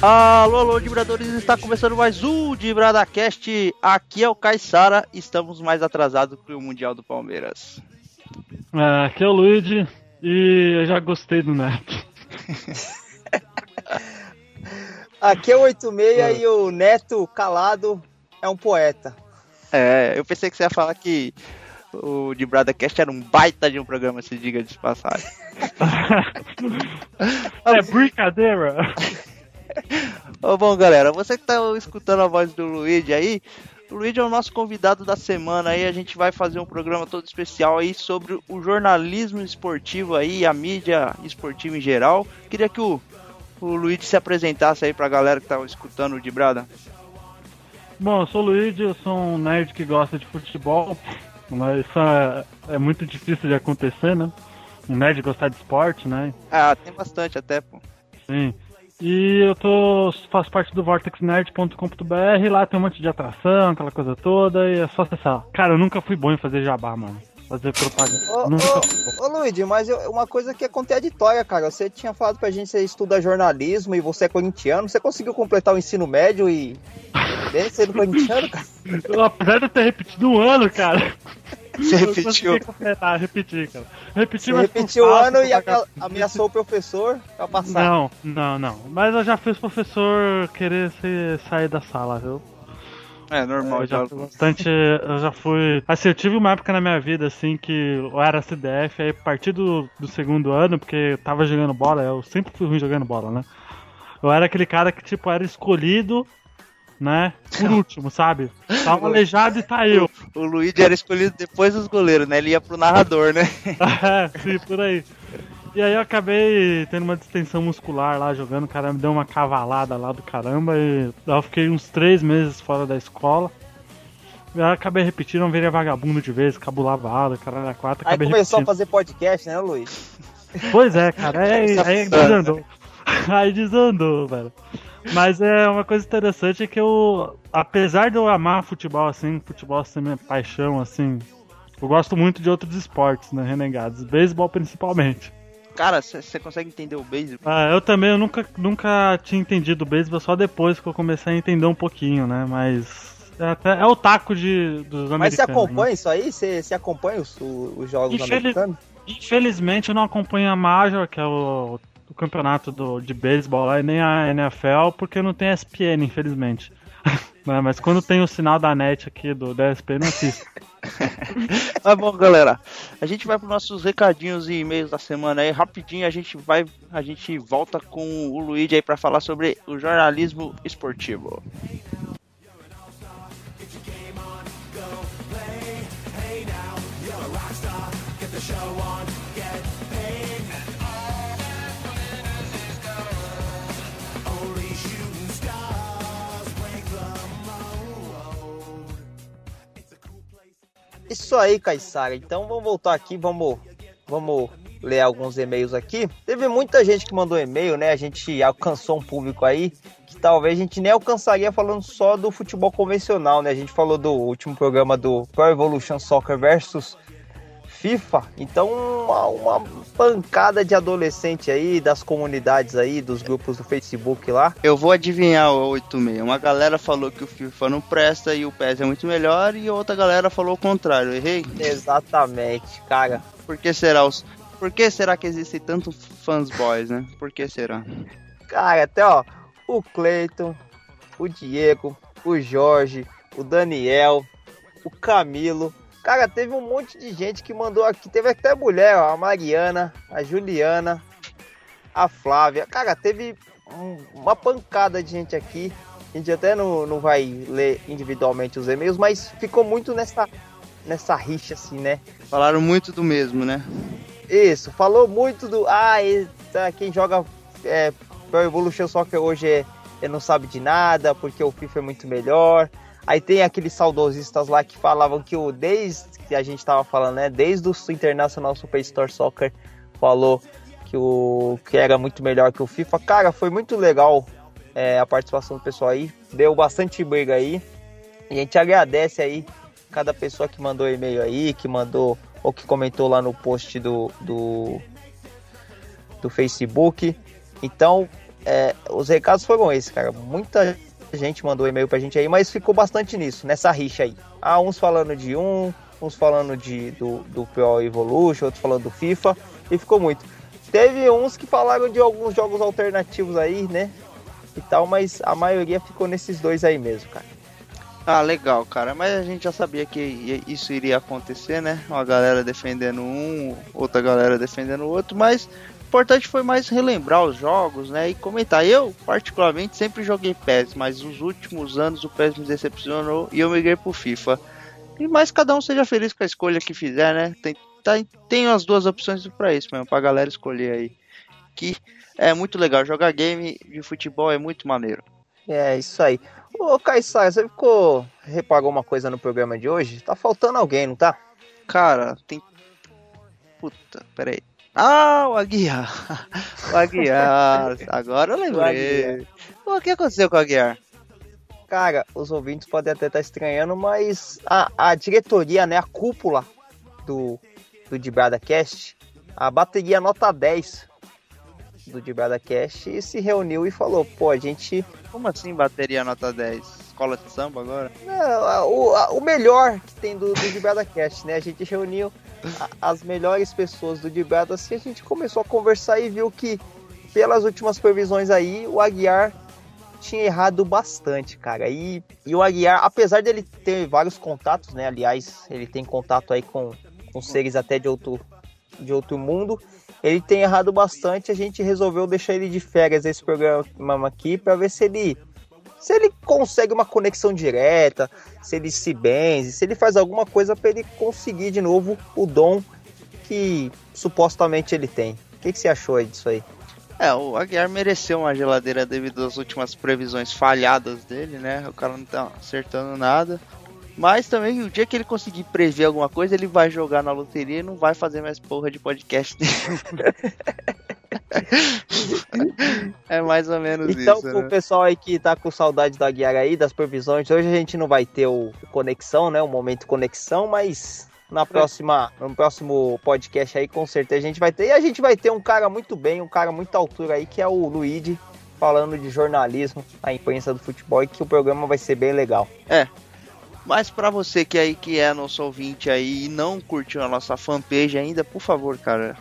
Alô, alô, Dibradores, está começando mais um DibradaCast. Aqui é o Caissara, estamos mais atrasados que o Mundial do Palmeiras. É, aqui é o Luigi e eu já gostei do Neto. aqui é o 86 é. e o Neto calado é um poeta. É, eu pensei que você ia falar que o de Bradacast era um baita de um programa, se diga de passagem. é brincadeira. bom, galera, você que tá escutando a voz do Luigi aí, o Luigi é o nosso convidado da semana aí, a gente vai fazer um programa todo especial aí sobre o jornalismo esportivo aí, a mídia esportiva em geral. Queria que o, o Luigi se apresentasse aí pra galera que tá escutando o de Brada. Bom, eu sou o Luigi, eu sou um nerd que gosta de futebol, mas isso é, é muito difícil de acontecer, né? Um nerd gostar de esporte, né? Ah, tem bastante até, pô. Sim. E eu tô faço parte do vortexnerd.com.br, lá tem um monte de atração, aquela coisa toda, e é só acessar. Cara, eu nunca fui bom em fazer jabá, mano. Fazer propaganda. Ô, nunca ô, ô Luigi, mas eu, uma coisa que é contraditória, cara. Você tinha falado pra gente que você estuda jornalismo e você é corintiano. Você conseguiu completar o ensino médio e. Bem sendo corintiano, cara? Apesar de eu ter repetido um ano, cara. Você repetiu? Completar, repeti, cara. Repeti, Você repetiu o ano e ameaçou o professor pra passar. Não, não, não. Mas eu já fiz o professor querer sair da sala, viu? É, normal. Eu já fui bastante. Eu já fui. Assim, eu tive uma época na minha vida, assim, que eu era CDF, aí a partir do, do segundo ano, porque eu tava jogando bola, eu sempre fui ruim jogando bola, né? Eu era aquele cara que, tipo, era escolhido né? Por último, sabe? Tava aleijado e tá eu. O, o Luigi era escolhido depois dos goleiros, né? Ele ia pro narrador, né? é, sim, por aí. E aí eu acabei tendo uma distensão muscular lá jogando, o cara me deu uma cavalada lá do caramba e eu fiquei uns três meses fora da escola. E aí acabei repetindo, não virei vagabundo de vez, cabulava aula, caralho, a quatro. Aí começou repetindo. a fazer podcast, né, Luiz? Pois é, cara, aí, aí desandou. Aí desandou, velho. Mas é uma coisa interessante é que eu, apesar de eu amar futebol assim, futebol ser minha paixão assim, eu gosto muito de outros esportes, né, renegados, beisebol principalmente. Cara, você consegue entender o beisebol? Ah, eu também, eu nunca, nunca tinha entendido o beisebol, só depois que eu comecei a entender um pouquinho, né, mas é, até, é o taco de, dos americanos. Mas você acompanha né? isso aí? Você, você acompanha os, os jogos Infeliz... americanos? Infelizmente eu não acompanho a Major, que é o o campeonato do, de beisebol lá e nem a NFL, porque não tem SPN, infelizmente. Né, mas quando tem o sinal da net aqui do DSP, não assisto. Tá bom, galera. A gente vai para nossos recadinhos e e-mails da semana aí. Rapidinho a gente vai, a gente volta com o Luigi aí para falar sobre o jornalismo esportivo. Isso aí, Caissara. Então vamos voltar aqui, vamos, vamos ler alguns e-mails aqui. Teve muita gente que mandou e-mail, né? A gente alcançou um público aí que talvez a gente nem alcançaria falando só do futebol convencional, né? A gente falou do último programa do Pro Evolution Soccer versus FIFA. Então, uma, uma, pancada de adolescente aí, das comunidades aí, dos grupos do Facebook lá. Eu vou adivinhar o 86. Uma galera falou que o FIFA não presta e o PES é muito melhor, e outra galera falou o contrário. Errei? Exatamente, cara. Por que será os. Por que será que existem tantos fãs boys, né? Por que será? Cara, até ó, o Cleiton, o Diego, o Jorge, o Daniel, o Camilo, Cara, teve um monte de gente que mandou aqui. Teve até mulher, ó, a Mariana, a Juliana, a Flávia. Cara, teve um, uma pancada de gente aqui. A gente até não, não vai ler individualmente os e-mails, mas ficou muito nessa, nessa rixa, assim, né? Falaram muito do mesmo, né? Isso, falou muito do. Ah, quem joga é, Pro Evolution Soccer hoje é, é, não sabe de nada, porque o FIFA é muito melhor. Aí tem aqueles saudosistas lá que falavam que o desde que a gente tava falando, né, desde o Internacional Superstore Soccer falou que, o, que era muito melhor que o FIFA. Cara, foi muito legal é, a participação do pessoal aí. Deu bastante briga aí. E a gente agradece aí cada pessoa que mandou e-mail aí, que mandou ou que comentou lá no post do, do, do Facebook. Então, é, os recados foram esses, cara. Muita gente mandou e-mail pra gente aí, mas ficou bastante nisso, nessa rixa aí. Ah, uns falando de um, uns falando de, do, do Pro Evolution, outros falando do FIFA, e ficou muito. Teve uns que falaram de alguns jogos alternativos aí, né? E tal, mas a maioria ficou nesses dois aí mesmo, cara. Ah, legal, cara. Mas a gente já sabia que isso iria acontecer, né? Uma galera defendendo um, outra galera defendendo o outro, mas importante foi mais relembrar os jogos, né? E comentar. Eu, particularmente, sempre joguei PES, mas nos últimos anos o PES me decepcionou e eu migrei pro FIFA. E mais cada um seja feliz com a escolha que fizer, né? Tem, tá, tem as duas opções para isso mesmo, pra galera escolher aí. Que é muito legal. Jogar game de futebol é muito maneiro. É, isso aí. Ô, Caissara, você ficou. reparou uma coisa no programa de hoje? Tá faltando alguém, não tá? Cara, tem. Puta, peraí. Ah, o Aguiar! O Aguiar! Agora eu lembrei. O, o que aconteceu com o Aguiar? Cara, os ouvintes podem até estar estranhando, mas a, a diretoria, né, a cúpula do, do Dibrada Cast, a bateria nota 10 do Dibrada Cast se reuniu e falou, pô, a gente como assim bateria nota 10? Escola de samba agora? Não, o, o melhor que tem do, do Cast, né? A gente reuniu as melhores pessoas do Dibrada assim, a gente começou a conversar e viu que, pelas últimas previsões aí, o Aguiar tinha errado bastante, cara. E, e o Aguiar, apesar dele ter vários contatos, né? Aliás, ele tem contato aí com, com seres até de outro, de outro mundo ele tem errado bastante. A gente resolveu deixar ele de férias esse programa aqui para ver se ele se ele consegue uma conexão direta, se ele se benze, se ele faz alguma coisa para ele conseguir de novo o dom que supostamente ele tem. O que, que você achou aí disso aí? É, o Aguiar mereceu uma geladeira devido às últimas previsões falhadas dele, né? O cara não tá acertando nada. Mas também, o dia que ele conseguir prever alguma coisa, ele vai jogar na loteria e não vai fazer mais porra de podcast é mais ou menos então, isso. Então, né? pessoal aí que tá com saudade da Guiar aí, das previsões, hoje a gente não vai ter o conexão, né? O momento conexão, mas na próxima, no próximo podcast aí, com certeza a gente vai ter. E a gente vai ter um cara muito bem, um cara muito altura aí, que é o Luigi, falando de jornalismo, a imprensa do futebol, e que o programa vai ser bem legal. É, mas para você que aí que é nosso ouvinte aí e não curtiu a nossa fanpage ainda, por favor, cara,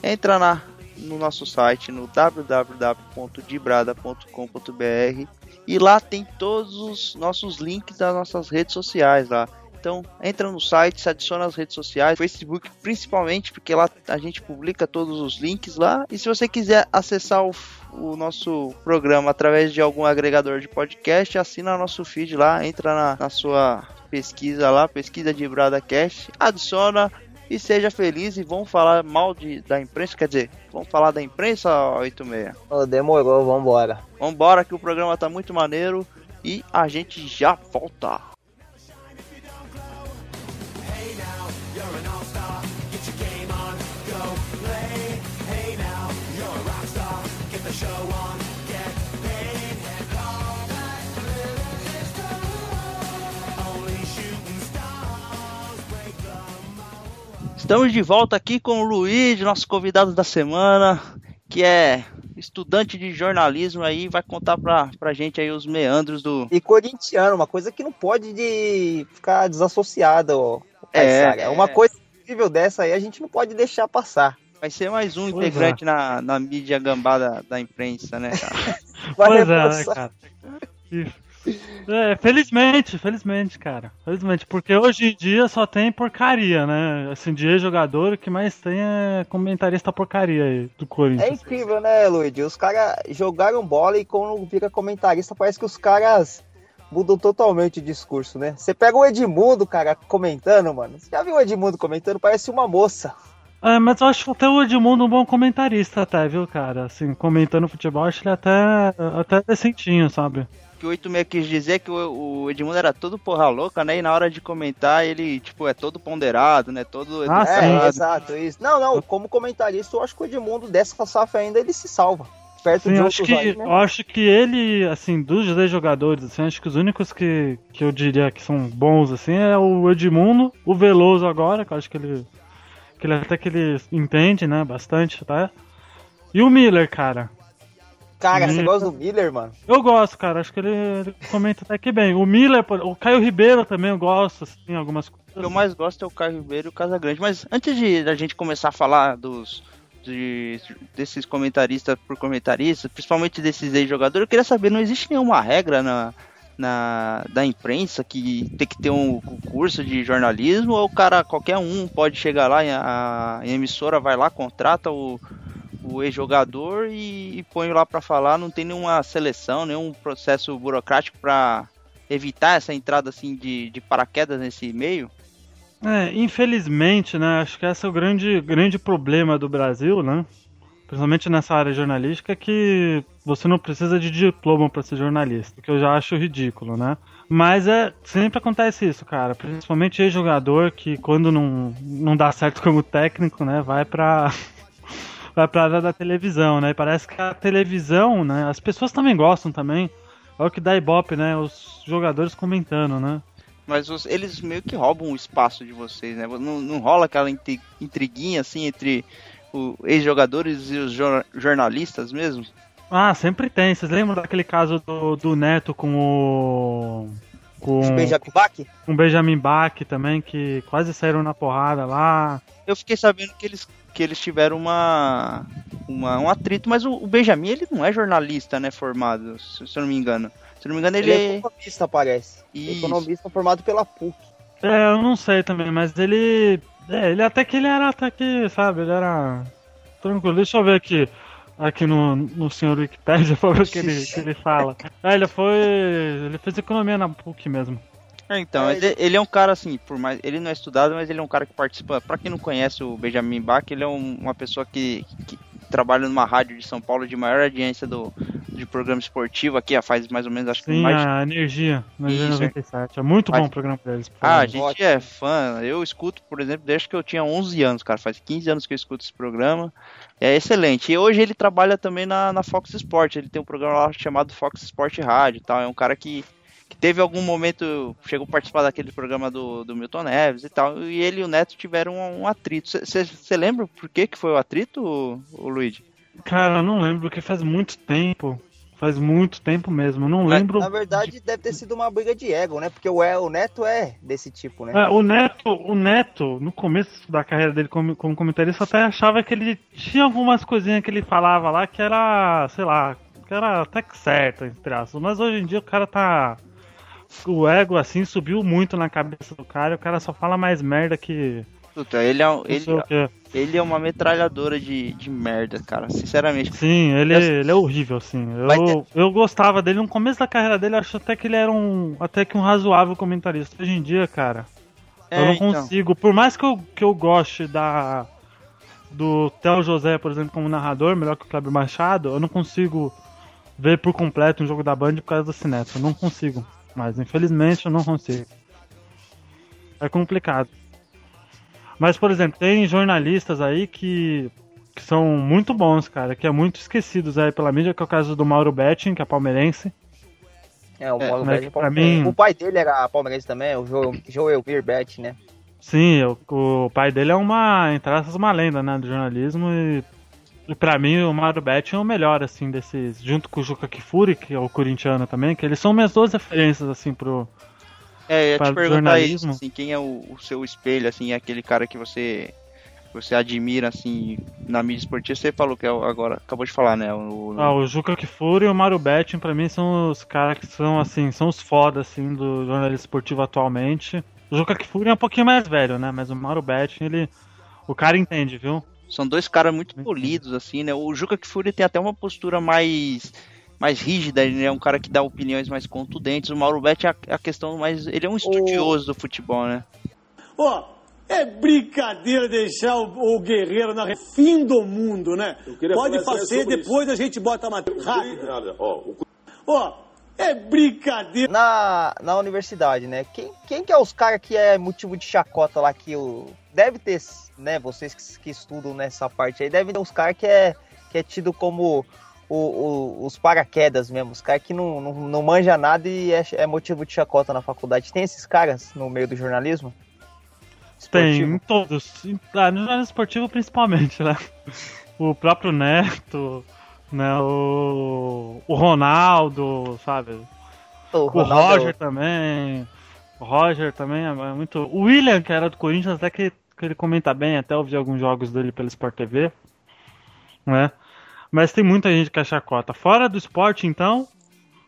entra na no nosso site no www.dibrada.com.br e lá tem todos os nossos links das nossas redes sociais lá. Então, entra no site, se adiciona as redes sociais, Facebook principalmente, porque lá a gente publica todos os links lá. E se você quiser acessar o o nosso programa através de algum agregador de podcast, assina nosso feed lá, entra na, na sua pesquisa lá, pesquisa de BradaCast, adiciona e seja feliz e vamos falar mal de, da imprensa, quer dizer, vamos falar da imprensa 86. Oh, demorou, vambora. Vambora que o programa tá muito maneiro e a gente já volta. Estamos de volta aqui com o Luiz, nosso convidado da semana, que é estudante de jornalismo aí, vai contar pra, pra gente aí os meandros do. E corintiano, uma coisa que não pode de ficar desassociada, ó. É, é uma coisa incrível dessa aí a gente não pode deixar passar. Vai ser mais um pois integrante é. na, na mídia gambada da imprensa, né, cara? pois é, né, cara? Isso. É, felizmente, felizmente, cara. Felizmente, porque hoje em dia só tem porcaria, né? Assim, de jogador, o que mais tem é comentarista porcaria aí do Corinthians. É incrível, né, Luigi? Os caras jogaram bola e quando fica comentarista, parece que os caras mudam totalmente o discurso, né? Você pega o Edmundo, cara, comentando, mano. Você já viu o Edmundo comentando? Parece uma moça. É, mas eu acho até o Edmundo um bom comentarista, até, viu, cara? Assim, comentando futebol, acho ele até, até decentinho, sabe? Que o 86 quis dizer é que o, o, Edmundo era todo porra louca, né? E na hora de comentar, ele, tipo, é todo ponderado, né? Todo. Ah, é, exato, isso. Não, não, como comentarista, eu acho que o Edmundo dessa safra ainda ele se salva. Perto Sim, de acho que, aí, né? Eu acho que ele, assim, dos 10 jogadores, assim, acho que os únicos que, que eu diria que são bons, assim, é o Edmundo, o Veloso agora, que eu acho que ele. Que ele até que ele entende, né? Bastante, tá? E o Miller, cara. Cara, Miller. você gosta do Miller, mano? Eu gosto, cara. Acho que ele, ele comenta até que bem. O Miller, o Caio Ribeiro também eu gosto, assim, algumas coisas. O que eu mais gosto é o Caio Ribeiro e o Casagrande. Mas antes de a gente começar a falar dos. De, desses comentaristas por comentaristas, principalmente desses ex-jogadores, eu queria saber, não existe nenhuma regra na, na, da imprensa que tem que ter um curso de jornalismo ou o cara, qualquer um pode chegar lá, a, a emissora vai lá, contrata o, o ex-jogador e, e põe lá para falar, não tem nenhuma seleção, nenhum processo burocrático para evitar essa entrada assim de, de paraquedas nesse meio? É, infelizmente, né? Acho que esse é o grande, grande problema do Brasil, né? Principalmente nessa área jornalística, que você não precisa de diploma para ser jornalista, que eu já acho ridículo, né? Mas é, sempre acontece isso, cara. Principalmente ex-jogador que quando não, não dá certo como técnico, né, vai pra, vai pra área da televisão, né? E parece que a televisão, né? As pessoas também gostam também. É o que dá ibope, né? Os jogadores comentando, né? Mas os, eles meio que roubam o espaço de vocês, né? Não, não rola aquela intriguinha assim entre ex-jogadores e os jor jornalistas mesmo? Ah, sempre tem. Vocês lembram daquele caso do, do Neto com o. Com o Benjamin Bach? Com Benjamin Bach também, que quase saíram na porrada lá. Eu fiquei sabendo que eles que eles tiveram uma, uma um atrito, mas o, o, Benjamin ele não é jornalista, né, formado, se, se eu não me engano. Se eu não me engano, ele, ele é economista, parece. Isso. Economista formado pela PUC. É, eu não sei também, mas ele. É, ele até que ele era até que, sabe, ele era. Tranquilo, deixa eu ver aqui. Aqui no, no senhor Wikipedia pra ver o que ele, que ele fala. É, ele foi. Ele fez economia na PUC mesmo. É, então, ele, ele, é um cara assim, por mais. Ele não é estudado, mas ele é um cara que participa. Para quem não conhece o Benjamin Bach, ele é um, uma pessoa que, que, trabalha numa rádio de São Paulo de maior audiência do, de programa esportivo aqui, faz mais ou menos, acho que Sim, mais. a Energia, Energia 97. É muito bom o programa deles. Ah, a gente é fã. Eu escuto, por exemplo, desde que eu tinha 11 anos, cara. Faz 15 anos que eu escuto esse programa. É excelente. E hoje ele trabalha também na, na Fox Sport. Ele tem um programa lá chamado Fox Sport Rádio e tal. É um cara que que teve algum momento, chegou a participar daquele programa do, do Milton Neves e tal, e ele e o Neto tiveram um, um atrito. Você lembra por que, que foi o atrito, o, o Luigi? Cara, eu não lembro, porque faz muito tempo. Faz muito tempo mesmo, eu não lembro. Na verdade, de... deve ter sido uma briga de ego, né? Porque o, o Neto é desse tipo, né? É, o Neto, o Neto, no começo da carreira dele como, como comentarista, até achava que ele tinha algumas coisinhas que ele falava lá que era, sei lá, que era até que certo, entre aspas. Mas hoje em dia o cara tá o ego assim subiu muito na cabeça do cara e o cara só fala mais merda que. Puta, ele é, ele, ele é uma metralhadora de, de merda, cara, sinceramente. Sim, ele, ele é horrível, assim. Eu, eu gostava dele no começo da carreira dele, acho até que ele era um. até que um razoável comentarista. Hoje em dia, cara. É, eu não então. consigo. Por mais que eu, que eu goste da. Do Theo José, por exemplo, como narrador, melhor que o Kleber Machado, eu não consigo ver por completo um jogo da Band por causa do Cineto. Eu não consigo. Mas infelizmente eu não consigo. É complicado. Mas, por exemplo, tem jornalistas aí que, que são muito bons, cara, que é muito esquecidos aí pela mídia, que é o caso do Mauro Betting, que é palmeirense. É, o Mauro é, Betting, é mim... o pai dele era palmeirense também, o Joel, Joel Betting, né? Sim, o, o, pai dele é uma, entre aspas, uma lenda, né, do jornalismo e, e pra mim o Mauro Betting é o melhor, assim, desses, junto com o Juca Kifuri, que é o corintiano também, que eles são minhas duas referências, assim, pro, é, eu ia te perguntar isso, assim, quem é o, o, seu espelho, assim, é aquele cara que você você admira, assim, na mídia esportiva, você falou que é agora, acabou de falar, né? O, ah, o Juca Kfouri e o Mario Betting, pra mim, são os caras que são, assim, são os foda, assim, do jornalismo esportivo atualmente. O Juca Kfouri é um pouquinho mais velho, né? Mas o Mario Betting, ele... O cara entende, viu? São dois caras muito polidos, assim, né? O Juca Kfouri tem até uma postura mais mais rígida, ele é um cara que dá opiniões mais contundentes. O Mauro Betti é a, questão mais. Ele é um estudioso do futebol, né? Ó, oh, é brincadeira deixar o, o, Guerreiro na fim do mundo, né? Pode fazer, depois isso. a gente bota a matéria. Ó, oh, É brincadeira. Na, na universidade, né? Quem, quem que é os caras que é motivo de chacota lá que o. Deve ter, né? Vocês que, que estudam nessa parte aí, devem ter os caras que é, que é tido como o, o, os paraquedas mesmo, os caras que não, não, não manja nada e é, é, motivo de chacota na faculdade. Tem esses caras no meio do jornalismo? Esportivo? Tem, em todos. Ah, no jornalismo esportivo principalmente, né? O próprio Neto, né? O, o Ronaldo, sabe? O, Ronaldo. o Roger também. O Roger também é muito. O William, que era do Corinthians, até que, que ele comenta bem, até ouvi alguns jogos dele pelo Sport TV. Né? Mas tem muita gente que é chacota. Fora do esporte, então,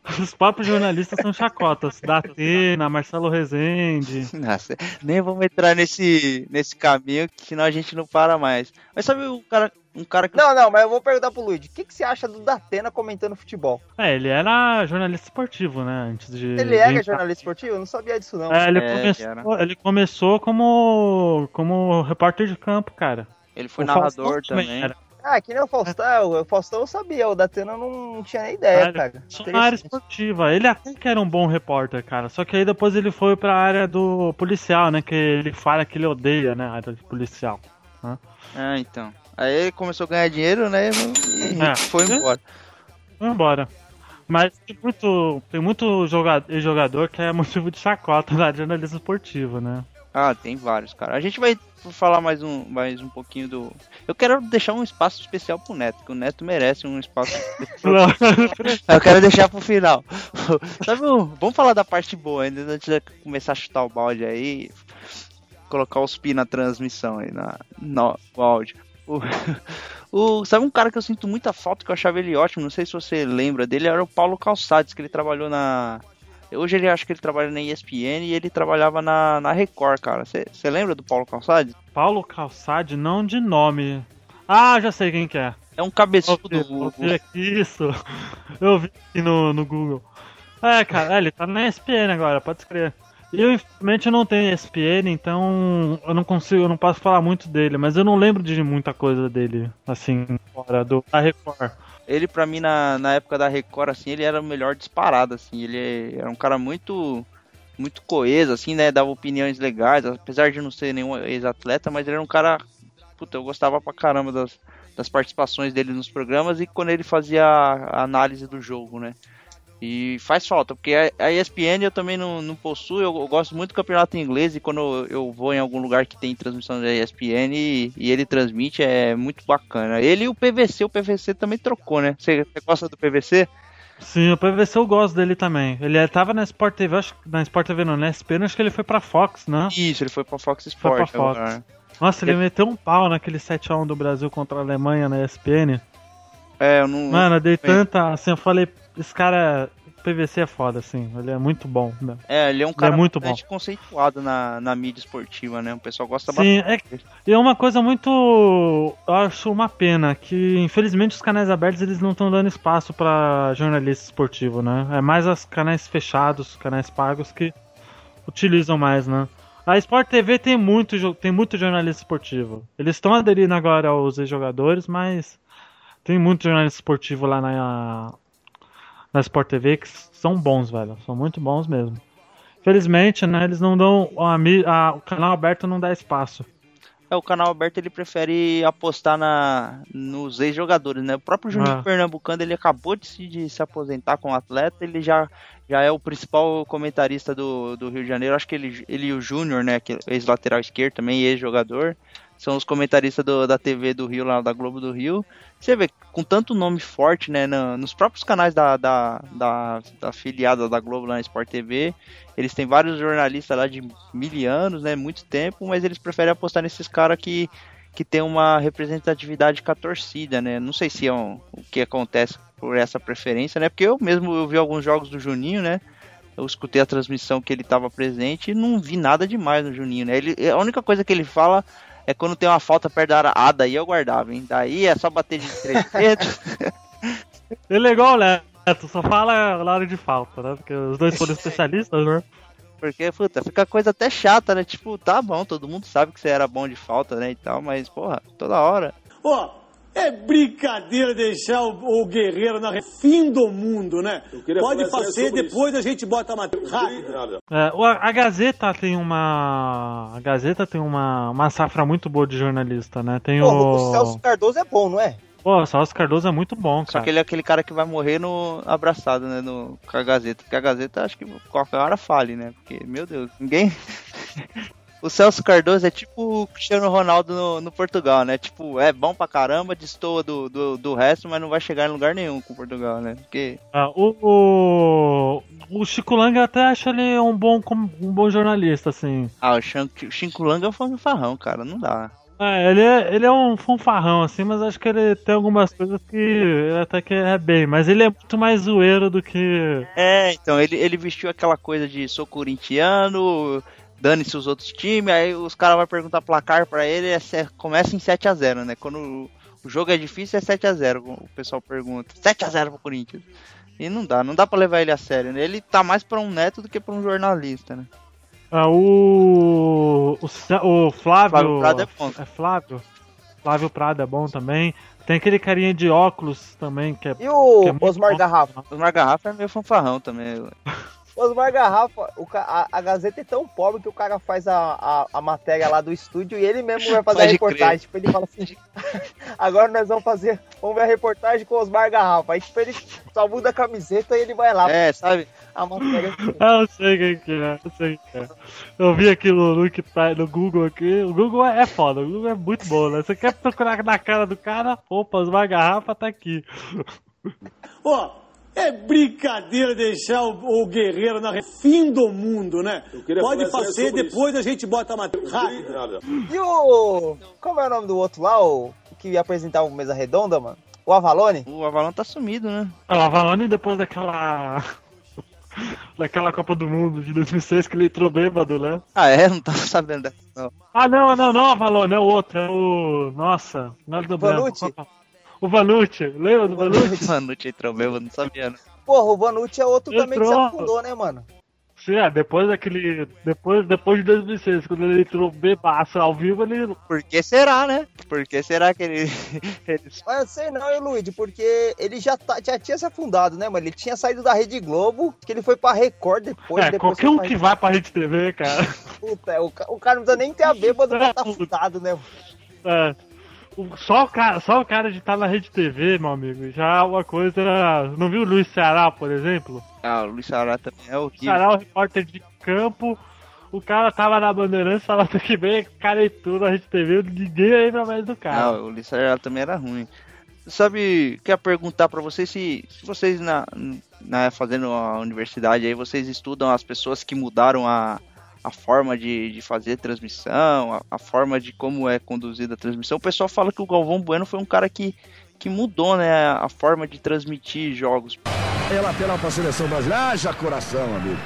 os próprios jornalistas são chacotas. Da Atena, Marcelo Rezende. Nossa, nem vamos entrar nesse, nesse caminho, que senão a gente não para mais. Mas sabe o cara, um cara que. Não, não, mas eu vou perguntar pro Luigi. O que, que você acha do Datena comentando futebol? É, ele era jornalista esportivo, né? Antes de. Ele era jornalista esportivo? Eu não sabia disso, não. É, ele, é, começou, ele começou como, como repórter de campo, cara. Ele foi o narrador também. Era. Ah, que nem o Faustão, o Faustão eu sabia, o Datena eu não tinha nem ideia, cara. cara. Só na área esportiva. Ele até que era um bom repórter, cara. Só que aí depois ele foi pra área do policial, né? Que ele fala que ele odeia, né? A área de policial. Né? Ah, então. Aí ele começou a ganhar dinheiro, né? E é. foi embora. Foi embora. Mas tem muito, tem muito jogador, jogador que é motivo de chacota na jornalismo esportivo, né? Ah, tem vários, cara. A gente vai falar mais um, mais um pouquinho do. Eu quero deixar um espaço especial pro Neto, que o Neto merece um espaço. eu quero deixar pro final. Sabe, vamos falar da parte boa ainda antes de começar a chutar o balde aí. Colocar os pi na transmissão aí, na, no, no áudio. O, o, sabe um cara que eu sinto muita falta, que eu achava ele ótimo, não sei se você lembra dele, era o Paulo Calçades, que ele trabalhou na, Hoje ele acho que ele trabalha na ESPN e ele trabalhava na, na Record, cara. Você lembra do Paulo Calçade? Paulo Calçade, não de nome. Ah, já sei quem que é. É um cabeçudo. Eu vi aqui isso. Eu vi aqui no, no Google. É, cara, é, ele tá na ESPN agora, pode escrever. Eu, infelizmente, não tenho ESPN, então eu não consigo, eu não posso falar muito dele, mas eu não lembro de muita coisa dele, assim, fora do da Record ele para mim na, na época da Record assim, ele era o melhor disparado assim, ele era um cara muito muito coeso assim, né, dava opiniões legais, apesar de não ser nenhum ex-atleta, mas ele era um cara puta, eu gostava pra caramba das, das participações dele nos programas e quando ele fazia a análise do jogo, né? E faz falta, porque a ESPN eu também não, não possuo, eu, eu, gosto muito do campeonato inglês e quando eu, eu, vou em algum lugar que tem transmissão da ESPN e, e, ele transmite, é muito bacana. Ele e o PVC, o PVC também trocou, né? Você, você gosta do PVC? Sim, o PVC eu gosto dele também. Ele tava na Sport TV, acho na Sport TV não, na ESPN, acho que ele foi pra Fox, né? Isso, ele foi pra Fox Sport. Foi pra Fox. Nossa, ele, ele meteu um pau naquele 7x1 do Brasil contra a Alemanha na ESPN. É, eu não. Mano, eu dei tanta. Assim, eu falei, esse cara. PVC é foda, assim. Ele é muito bom. Né? É, ele é um cara é muito bom. conceituado na, na mídia esportiva, né? O pessoal gosta Sim, bastante. É, é uma coisa muito. Eu acho uma pena que, infelizmente, os canais abertos eles não estão dando espaço para jornalista esportivo, né? É mais os canais fechados, os canais pagos que utilizam mais, né? A Sport TV tem muito, tem muito jornalista esportivo. Eles estão aderindo agora aos jogadores, mas tem muito jornalista esportivo lá na, na Sport TV que são bons, velho. São muito bons mesmo. Felizmente, né, eles não dão. A, a, o canal aberto não dá espaço. É, o canal aberto ele prefere apostar na, nos ex-jogadores, né? O próprio Juninho ah. Pernambucano ele acabou de se, de se aposentar como atleta, ele já, já é o principal comentarista do, do Rio de Janeiro. Acho que ele, ele e o Júnior, né? Ex-lateral esquerdo também, ex-jogador são os comentaristas do, da TV do Rio, lá da Globo do Rio. Você vê, com tanto nome forte, né, no, nos próprios canais da, da, da, da afiliada da Globo lá na Sport TV, eles têm vários jornalistas lá de mil anos, né, muito tempo, mas eles preferem apostar nesses caras que, que tem uma representatividade com a torcida, né, não sei se é um, o que acontece por essa preferência, né, porque eu mesmo eu vi alguns jogos do Juninho, né, eu escutei a transmissão que ele estava presente e não vi nada demais no Juninho, né, ele, a única coisa que ele fala é quando tem uma falta perto da área. Ah, daí eu guardava, hein? Daí é só bater de três dedos. Ele é igual né? Tu só fala na hora de falta, né? Porque os dois foram especialistas, né? Porque, puta, fica coisa até chata, né? Tipo, tá bom, todo mundo sabe que você era bom de falta, né? E tal, mas, porra, toda hora. Ó, É brincadeira deixar o, o guerreiro na fim do mundo, né? Pode fazer, depois a gente bota a matéria. Rápido. É, o- a, a Gazeta tem uma. A Gazeta tem uma, uma safra muito boa de jornalista, né? Tem Pô, o. o Celso Cardoso é bom, não é? Pô, o Celso Cardoso é muito bom, Só cara. que ele é aquele cara que vai morrer no abraçado, né? No, com a Gazeta. Porque a Gazeta acho que qualquer hora fale, né? Porque, meu Deus, ninguém. O Celso Cardoso é tipo o Cristiano Ronaldo no, no Portugal, né? Tipo, é bom pra caramba, destoa do, do, do resto, mas não vai chegar em lugar nenhum com Portugal, né? Porque. Ah, o, o, o Chico Lang eu até acho ele um bom, um bom jornalista, assim. Ah, o Chan- o Chinculanga é um fanfarrão, cara, não dá. É, ele é, ele é um fanfarrão, assim, mas acho que ele tem algumas coisas que até que é bem. Mas ele é muito mais zoeiro do que. É, então, ele, ele vestiu aquela coisa de sou corintiano, dane-se os outros times, aí os caras vão perguntar placar pra ele, é, começa em 7x0, né? Quando o, o jogo é difícil é 7x0, o pessoal pergunta. 7x0 pro Corinthians. E não dá, não dá pra levar ele a sério, né? Ele tá mais pra um neto do que pra um jornalista, né? Ah, o, o. O Flávio. Flávio Prado é bom. É Flávio? Flávio Prado é bom também. Tem aquele carinha de óculos também, que é. E o Que é Osmar bom. Garrafa? Osmar Garrafa é meio fanfarrão também. Osmar Garrafa, o a, a Gazeta é tão pobre que o cara faz a, a, a matéria lá do estúdio e ele mesmo vai fazer a Pode reportagem. Tipo, ele fala assim: agora nós vamos fazer, vamos ver a reportagem com o Osmar Garrafa. Aí tipo, ele só muda a camiseta e ele vai lá. É, sabe? A matéria. Ah, eu sei quem que é, eu sei quem que é. Eu vi aqui no, no, que tá- no Google aqui. O Google é foda, o Google é muito bom, né? Você quer procurar na cara do cara, opa, uma garrafa tá aqui. Ó, é brincadeira deixar o, o guerreiro na fim do mundo, né? Pode fazer, depois a gente bota a matéria. Rápido. E o. Como é o nome do outro lá? O que ia apresentar o Mesa Redonda, mano? O Avalone? O Avalon tá sumido, né? Ah, O Avalone depois daquela. daquela Copa do Mundo de 2006 que ele entrou bêbado, né? Ah, é? Não tava sabendo dessa. Não. Ah, não, não, não, Avalone, é o outro, é o. Nossa, nada do Vanucci? branco. O Vanucci, lembra do Vanucci? Mano, não entrou mesmo, eu não sabia, né? Porra, o Vanucci é outro também que se Entrou. afundou, né, mano? Sim, é, depois daquele. Depois, depois de 2006, quando ele entrou bebaço ao vivo, ele. Por que será, né? Por que será que ele. Mas eu sei não, hein, Luigi, porque ele já, tá, já tinha se afundado, né, mano? Ele tinha saído da Rede Globo, que ele foi pra Record depois. é, depois qualquer um que vai pra Rede TV, cara. Puta, é, o, o cara não precisa nem ter a bêbado pra tá afundado, né? É. Só o, cara, só o cara de estar na Rede TV, meu amigo, já é uma coisa. Não viu o Luiz Ceará, por exemplo? Ah, o Luiz Sará também é O horrível. Ceará é o repórter de campo. O cara tava na Bandeirantes, falava que e tudo na Rede TV, ninguém lembra mais do cara. Não, o Luiz Sará também era ruim. Sabe, quer perguntar pra vocês se, se vocês na, na fazendo a universidade aí, vocês estudam as pessoas que mudaram a, a forma de, de fazer transmissão, a, a forma de como é conduzida a transmissão. O pessoal fala que o Galvão Bueno foi um cara que, que mudou, né, a forma de transmitir jogos. É lateral para a seleção brasileira. Haja coração, amigo.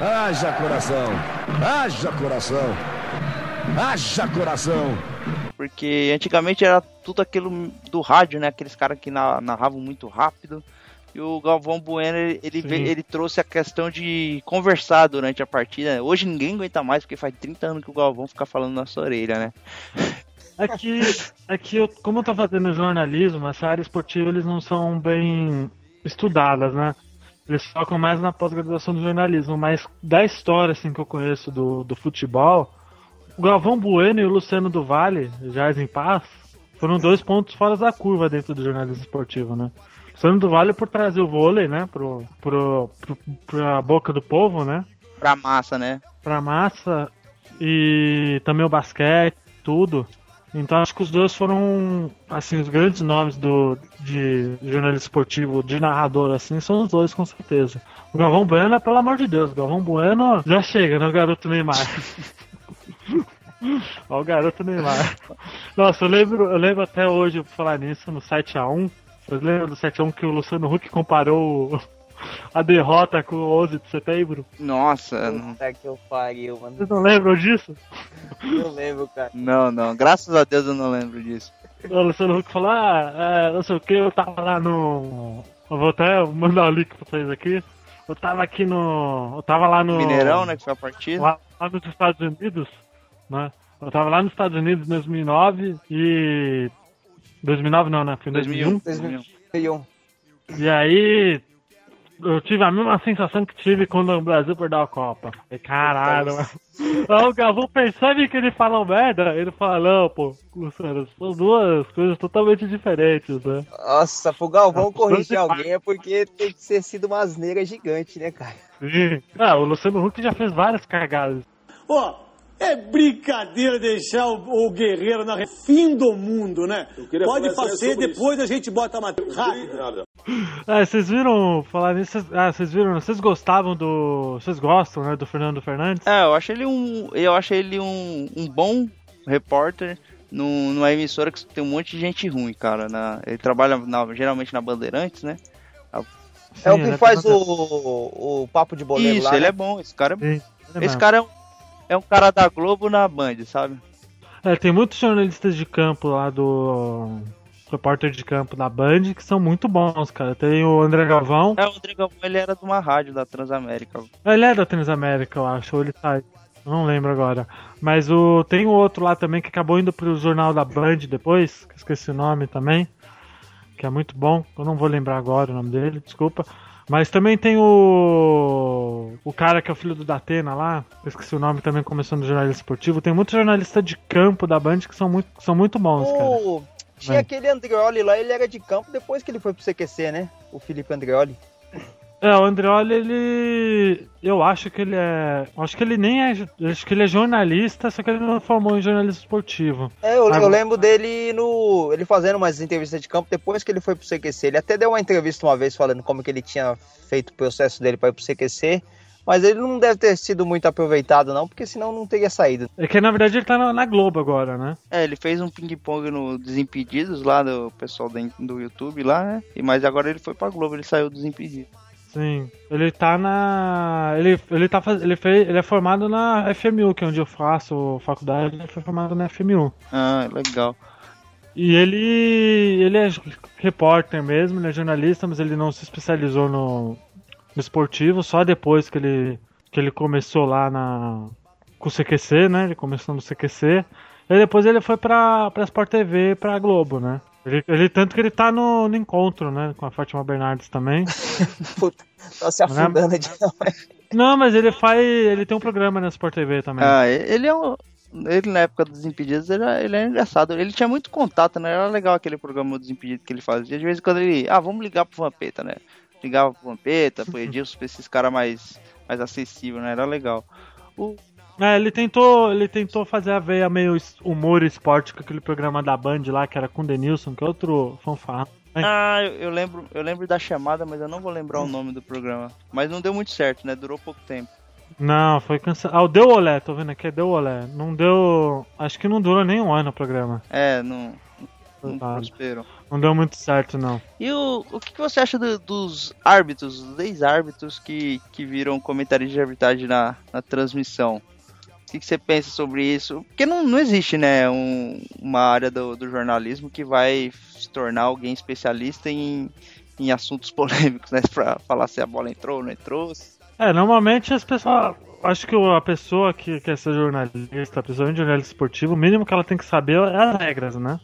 Haja coração. Haja coração. Haja coração. Porque antigamente era tudo aquilo do rádio, né? Aqueles caras que na- narravam muito rápido. E o Galvão Bueno, ele, ele, ele trouxe a questão de conversar durante a partida. Hoje ninguém aguenta mais, porque faz 30 anos que o Galvão fica falando na sua orelha, né? É que, é eu, como eu tô fazendo jornalismo, essa área esportiva eles não são bem estudadas, né? Eles focam mais na pós-graduação do jornalismo, mas da história assim, que eu conheço do, do futebol, o Galvão Bueno e o Luciano do Vale, já em paz, foram dois pontos fora da curva dentro do jornalismo esportivo, né? Do Vale por trazer o vôlei, né, pro, pro, pro, pra boca do povo, né? Pra massa, né? pra massa e também o basquete, tudo. Então acho que os dois foram assim os grandes nomes do de jornalista esportivo, de narrador assim, são os dois com certeza. O Galvão Bueno, pelo amor de Deus, o Galvão Bueno já chega, né, o garoto Neymar. Ó o garoto Neymar. Nossa, eu lembro, eu lembro até hoje, falar nisso, no 7x1. Vocês lembram do 7x1 que o Luciano Huck comparou a derrota com o 11 de setembro? Nossa, não, Puta que eu pariu, mano. Vocês não lembram disso? Eu lembro, cara. não, não. Graças a Deus eu não lembro disso. O Luciano Huck falou, ah, é, não sei o que, eu tava lá no. Eu vou até mandar o link pra vocês aqui. Eu tava aqui no. Eu tava lá no. Mineirão, né? Que foi a partida. Lá, lá nos Estados Unidos, né? Eu tava lá nos Estados Unidos em 2009 e 2009 não, né? Foi em 2001. 2001. 2001. E aí, eu tive a mesma sensação que tive quando o Brasil perdeu a Copa. Falei, caralho, mano. Aí o Galvão percebe que ele fala merda, ele fala, não, pô, Luciano, são duas coisas totalmente diferentes, né? Nossa, pro Galvão Ah, corrigir alguém é porque tem que ser sido uma asneira gigante, né, cara? Sim. Ah, o Luciano Huck já fez várias cagadas. Ó, é brincadeira deixar o, o Guerreiro na fim do mundo, né? Pode fazer, depois a gente bota a matéria. Rápido. Ah, vocês viram, falar nisso, vocês- ah, vocês viram, vocês gostavam do, vocês gostam, né, do Fernando Fernandes? É, eu acho ele um. Eu acho ele um, um bom repórter num- numa emissora que tem um monte de gente ruim, cara. na- ele trabalha na- geralmente na Bandeirantes, né? É o Sim, que ele faz tá- o, o papo de boleiro Isso, lá. ele né? é bom. Esse cara, é- Sim, ele esse mesmo. cara é um, é um cara da Globo na Band, sabe? É, tem muitos jornalistas de campo lá do repórter de campo da Band que são muito bons, cara. Tem o André Galvão, É, o Rodrigo Galvão, ele era de uma rádio da Transamérica. ele é da Transamérica, eu acho, ou ele tá não lembro agora. Mas o tem o outro lá também que acabou indo pro jornal da Band depois, que esqueci o nome também, que é muito bom. Eu não vou lembrar agora o nome dele, desculpa. Mas também tem o. O cara que é o filho do Datena lá, esqueci o nome também, começou no jornalismo esportivo. Tem muitos jornalistas de campo da Band que são muito, que são muito bons, cara. O- Tinha Vai. aquele Andreoli lá, ele era de campo depois que ele foi pro CQC, né? O Felipe Andreoli. É, o Andreoli, ele. Eu acho que ele é. Acho que ele nem é. Acho que ele é jornalista, só que ele não formou em jornalismo esportivo. É, eu, eu lembro dele no. ele fazendo umas entrevistas de campo depois que ele foi pro CQC. Ele até deu uma entrevista uma vez falando como que ele tinha feito o processo dele para ir pro CQC. Mas ele não deve ter sido muito aproveitado, não, porque senão não teria saído. É que na verdade ele tá na, na Globo agora, né? É, ele fez um ping-pong no Desimpedidos lá do pessoal da- do YouTube lá, né? E, mas agora ele foi pra Globo, ele saiu dos Impedidos. Sim. Ele tá na. Ele, ele tá faz... ele, fez... ele é formado na FMU, que é onde eu faço faculdade, ele foi formado na FMU. Ah, legal. E ele. ele é repórter mesmo, ele é jornalista, mas ele não se especializou no, no esportivo, só depois que ele, que ele começou lá na. com o CQC, né? Ele começou no CQC. E depois ele foi pra, pra Sport TV pra Globo, né? Ele, ele- tanto que ele tá no, no encontro, né? Com a Fátima Bernardes também. Puta, tá se afundando de Não, mas ele faz. Ele tem um programa na Sport TV também. Ah, ele é um. Ele na época dos Impedidos, ele, é- ele é engraçado. Ele tinha muito contato, né? Era legal aquele programa dos Impedidos que ele fazia. De vez em quando ele. Ah, vamos ligar pro Vampeta, né? Ligava pro Vampeta, pro Edilson, pra esses caras mais, mais acessíveis, né? Era legal. O, É, ele tentou, ele tentou fazer a veia meio humor esporte com aquele programa da Band lá, que era com o Denilson, que é outro fanfarrão. ah, eu, eu lembro, eu lembro da chamada, mas eu não vou lembrar o nome do programa. Mas não deu muito certo, né? Durou pouco tempo. Não, foi cancelado. Ah, o Deu Olé, tô vendo aqui, é Deu Olé. Não deu. Acho que não durou nem um ano o programa. É, não. Não prosperou. Não deu muito certo, não. E o, o que, que você acha do- dos árbitros, dos ex-árbitros que, que viram comentaristas de arbitragem na, na transmissão? O que, que você pensa sobre isso? Porque não, não existe, né, um- uma área do, do jornalismo que vai se tornar alguém especialista em, em assuntos polêmicos, né? Pra falar se a bola entrou ou não entrou. É, normalmente as pessoas. Acho que a pessoa que quer ser jornalista, principalmente jornalista esportivo, o mínimo que ela tem que saber é as regras, né?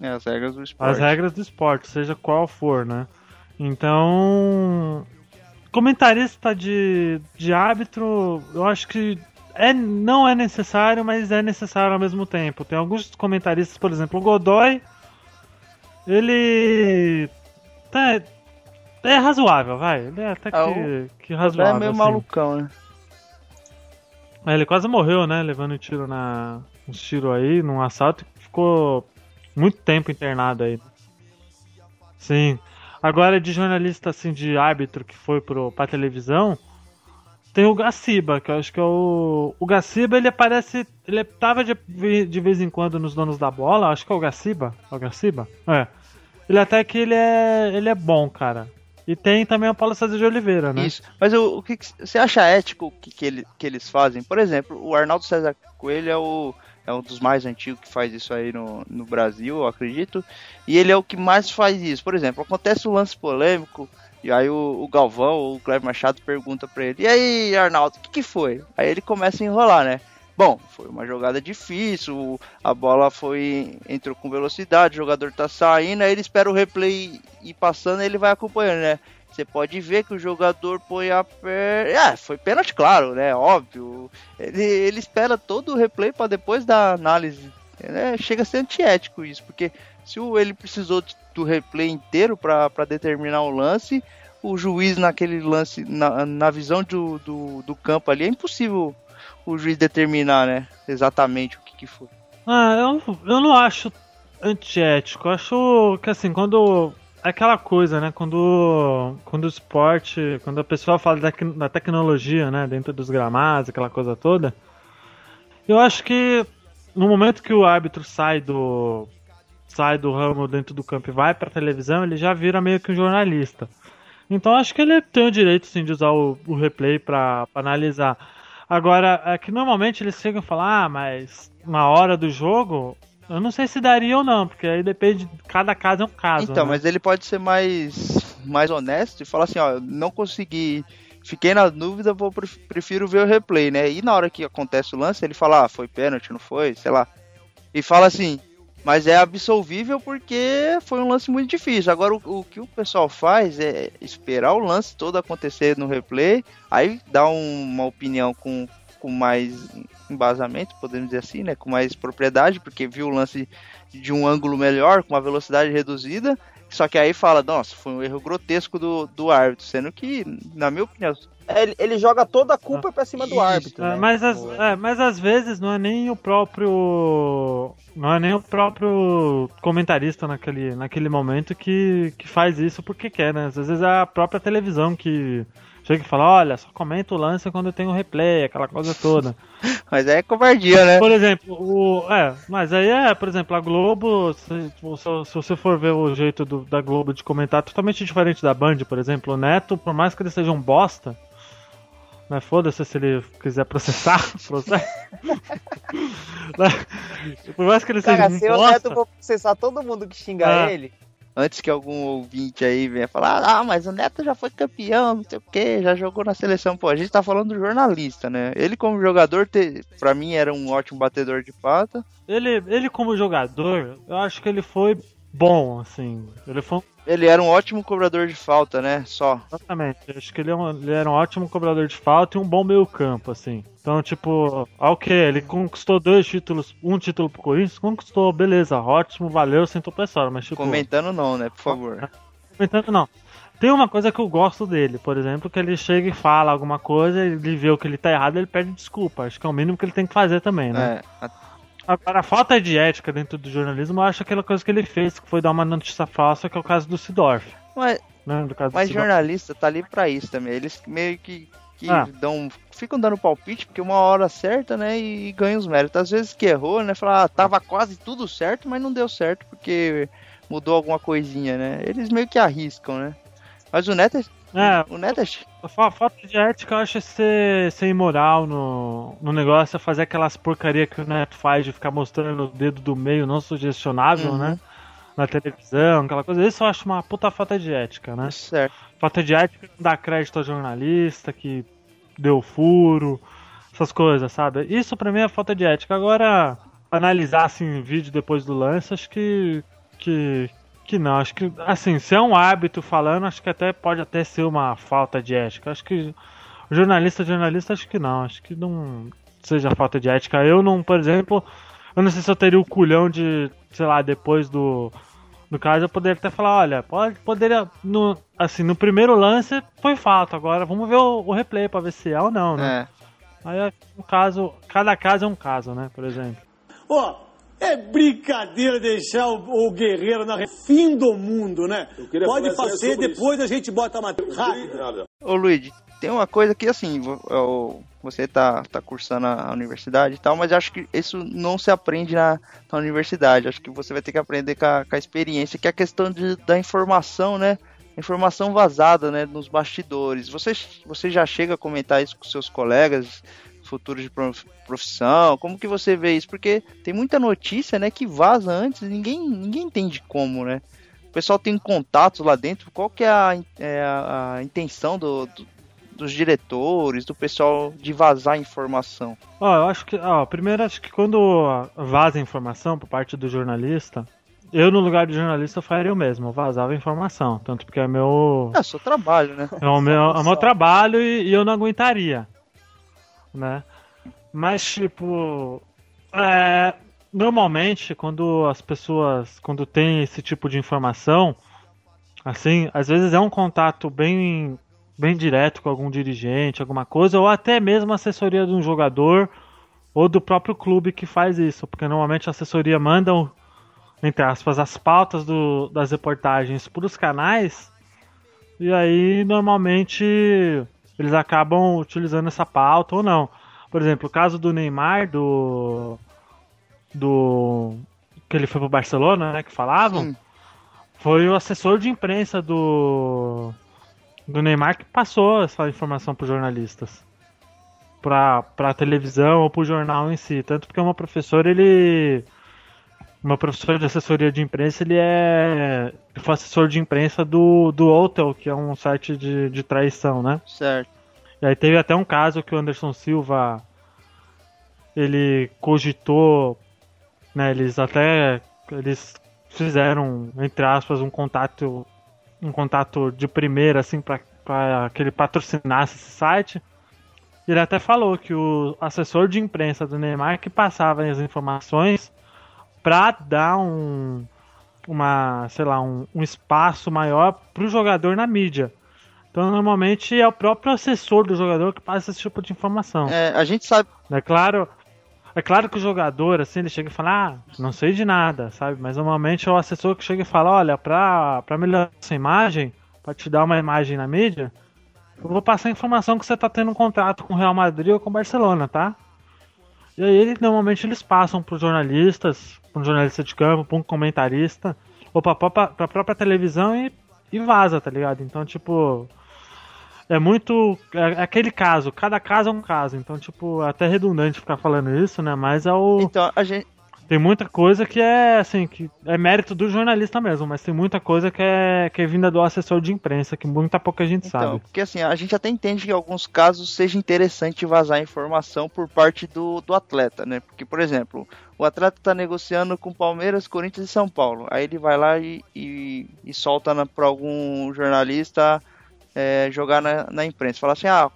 É, as regras do esporte. As regras do esporte, seja qual for, né? Então, comentarista de, de árbitro, eu acho que é, não é necessário, mas é necessário ao mesmo tempo. Tem alguns comentaristas, por exemplo, o Godoy, ele tá, é razoável, vai. Ele é até que, o- que razoável. É meio assim. malucão, né? É, ele quase morreu, né? Levando um tiro na. Um tiro aí, num assalto e ficou muito tempo internado aí. Sim. Agora de jornalista assim de árbitro que foi pro, pra televisão, tem o Gaciba, que eu acho que é o. O Gaciba ele aparece. Ele tava de, de vez em quando nos donos da bola, acho que é o Gaciba. É o Gaciba? É. Ele até que ele é. ele é bom, cara. E tem também o Paulo César de Oliveira, né? Isso. Mas o, o que, que você acha ético que, que, ele, que eles fazem? Por exemplo, o Arnaldo César Coelho é, o, é um dos mais antigos que faz isso aí no, no Brasil, eu acredito. E ele é o que mais faz isso. Por exemplo, acontece um lance polêmico. E aí o, o Galvão o Cleber Machado pergunta pra ele: E aí, Arnaldo, o que, que foi? Aí ele começa a enrolar, né? bom, foi uma jogada difícil, a bola foi entrou com velocidade, o jogador tá saindo, aí ele espera o replay ir passando e ele vai acompanhando, né? Você pode ver que o jogador põe a perna. É, foi pênalti, claro, né? Óbvio. Ele, ele espera todo o replay para depois da análise. Né? Chega a ser antiético isso, porque se ele precisou do replay inteiro para determinar o lance, o juiz naquele lance, na, na visão do, do, do, campo ali, é impossível o juiz determinar, né? Exatamente o que, que foi. Ah, eu, eu não acho antiético. Eu acho que assim, quando aquela coisa, né? Quando, quando o esporte, quando a pessoa fala da, da tecnologia, né? Dentro dos gramados, aquela coisa toda. Eu acho que no momento que o árbitro sai do sai do ramo dentro do campo e vai para televisão, ele já vira meio que um jornalista. Então acho que ele tem o direito sim de usar o, o replay para analisar. Agora, é que normalmente eles chegam e falam, ah, mas na hora do jogo eu não sei se daria ou não, porque aí depende, cada caso é um caso. Então, né? mas ele pode ser mais, mais honesto e falar assim, ó, não consegui, fiquei na dúvida, vou prefiro ver o replay, né? E na hora que acontece o lance, ele fala, ah, foi pênalti, não foi, sei lá. E fala assim, mas é absolvível porque foi um lance muito difícil. Agora, o, o, que o pessoal faz é esperar o lance todo acontecer no replay, aí dá um, uma opinião com, com mais embasamento, podemos dizer assim, né? Com mais propriedade, porque viu o lance de um ângulo melhor, com uma velocidade reduzida. Só que aí fala, nossa, foi um erro grotesco do, do árbitro, sendo que, na minha opinião. Ele, ele joga toda a culpa ah, pra cima do árbitro. É, né? mas, as, é, mas às vezes não é nem o próprio. Não é nem o próprio comentarista naquele, naquele momento que, que faz isso porque quer, né? Às vezes é a própria televisão que chega e fala, olha, só comenta o lance quando tem o replay, aquela coisa toda. mas aí é covardia, né? Por exemplo, o. É, mas aí é, por exemplo, a Globo, se, se você for ver o jeito do, da Globo de comentar, totalmente diferente da Band, por exemplo, o Neto, por mais que ele seja um bosta. Mas foda-se se ele quiser processar, processa. por mais que ele Cara, seja um se o Neto for processar todo mundo que xingar Ah. ele, Antes que algum ouvinte aí venha falar, ah, mas o Neto já foi campeão, não sei o que, já jogou na seleção. Pô, a gente tá falando do jornalista, né? Ele como jogador, te... pra mim, era um ótimo batedor de pata. Ele, ele como jogador, eu acho que ele foi bom, assim. Ele foi um Ele era um ótimo cobrador de falta, né? Só. Exatamente. Acho que ele, é um- ele era um ótimo cobrador de falta e um bom meio campo, assim. Então, tipo, ok, ele conquistou dois títulos, um título pro Corinthians, conquistou, beleza, ótimo, valeu, sentou pra história, mas tipo... Comentando não, né? Por favor. Comentando não. Tem uma coisa que eu gosto dele, por exemplo, que ele chega e fala alguma coisa, ele vê o que ele tá errado, ele pede desculpa. Acho que é o mínimo que ele tem que fazer também, né? É, Agora, a falta de ética dentro do jornalismo, eu acho aquela coisa que ele fez, que foi dar uma notícia falsa, que é o caso do Sidorf. Mas, Né? Do caso mas do jornalista tá ali pra isso também. Eles meio que, que Ah. dão. Ficam dando palpite, porque uma hora certa, né? E, ganham os méritos. Às vezes que errou, né? Falar, ah, tava quase tudo certo, mas não deu certo porque mudou alguma coisinha, né? Eles meio que arriscam, né? Mas o Neto é. O é. A fa- falta de ética eu acho ser, ser imoral no, no negócio, é fazer aquelas porcaria que o Neto faz de ficar mostrando o dedo do meio não sugestionável, Uhum. né? Na televisão, aquela coisa. Isso eu acho uma puta falta de ética, né? Certo. Falta de ética não dá crédito ao jornalista que deu furo, essas coisas, sabe? Isso pra mim é falta de ética. Agora, analisar assim vídeo depois do lance, acho que. que. Que não. Acho que, assim, se é um hábito falando, acho que até pode até ser uma falta de ética. Acho que. Jornalista, jornalista, acho que não. Acho que não seja falta de ética. Eu não, por exemplo, eu não sei se eu teria o culhão de, sei lá, depois do. No caso, eu poderia até falar, olha, pode, poderia. No, assim, no primeiro lance foi falta. Agora vamos ver o, o replay pra ver se é ou não, né? É. Aí um caso. Cada caso é um caso, né? Por exemplo. Ó, é brincadeira deixar o, o guerreiro na fim do mundo, né? Pode fazer, depois a gente bota a matéria. Rápido. Ô Luigi, tem uma coisa que assim, eu- você tá, tá cursando a universidade e tal, mas acho que isso não se aprende na, na universidade. Acho que você vai ter que aprender com a, com a experiência, que é a questão de, da informação, né? Informação vazada, né? Nos bastidores. Você, você já chega a comentar isso com seus colegas futuros de prof- profissão? Como que você vê isso? Porque tem muita notícia, né, que vaza antes e ninguém, ninguém entende como, né? O pessoal tem contatos lá dentro. Qual que é a, é a- a intenção do, do- dos diretores, do pessoal de vazar informação? Ó, eu acho que, ó, primeiro acho que quando vaza informação por parte do jornalista, eu no lugar do jornalista faria o mesmo, eu vazava informação, tanto porque é meu É, seu trabalho, né? é o meu, é o meu trabalho e, e eu não aguentaria, né? Mas tipo, é, normalmente quando as pessoas, quando tem esse tipo de informação, assim, às vezes é um contato bem bem direto com algum dirigente, alguma coisa, ou até mesmo assessoria de um jogador ou do próprio clube que faz isso, porque normalmente a assessoria manda, entre aspas, as pautas do, das reportagens para os canais, e aí normalmente eles acabam utilizando essa pauta ou não. Por exemplo, o caso do Neymar, do. do. que ele foi pro Barcelona, né? Que falavam. Sim. Foi o assessor de imprensa do. do Neymar que passou essa informação pros jornalistas. Pra, pra televisão ou pro jornal em si. Tanto porque uma professora, ele. Uma professora de assessoria de imprensa, ele é. Ele foi assessor de imprensa do, do Hotel, que é um site de, de traição, né? Certo. E aí teve até um caso que o Anderson Silva ele cogitou, né, eles até eles fizeram entre aspas um contato um contato de primeira assim para que ele patrocinasse esse site. Ele até falou que o assessor de imprensa do Neymar que passava as informações para dar um uma, sei lá, um, um espaço maior para o jogador na mídia. Então, normalmente é o próprio assessor do jogador que passa esse tipo de informação. É, a gente sabe. É claro, é claro que o jogador, assim, ele chega e fala, ah, não sei de nada, sabe? Mas normalmente é o assessor que chega e fala, olha, pra, pra melhorar essa imagem, pra te dar uma imagem na mídia, eu vou passar a informação que você tá tendo um contrato com o Real Madrid ou com o Barcelona, tá? E aí, normalmente, eles passam pros jornalistas, um jornalista de campo, um comentarista, ou própria, pra própria televisão e, e vaza, tá ligado? Então, tipo, é muito. É aquele caso, cada caso é um caso. Então, tipo, é até redundante ficar falando isso, né? Mas é o. Então, a gente. Tem muita coisa que é assim, que é mérito do jornalista mesmo, mas tem muita coisa que é, que é vinda do assessor de imprensa, que muita pouca gente Então, sabe. porque assim, a gente até entende que em alguns casos seja interessante vazar informação por parte do, do atleta, né? Porque, por exemplo, o atleta tá negociando com Palmeiras, Corinthians e São Paulo. Aí ele vai lá e, e, e solta na, pra algum jornalista é, jogar na, na imprensa. Fala assim, ah,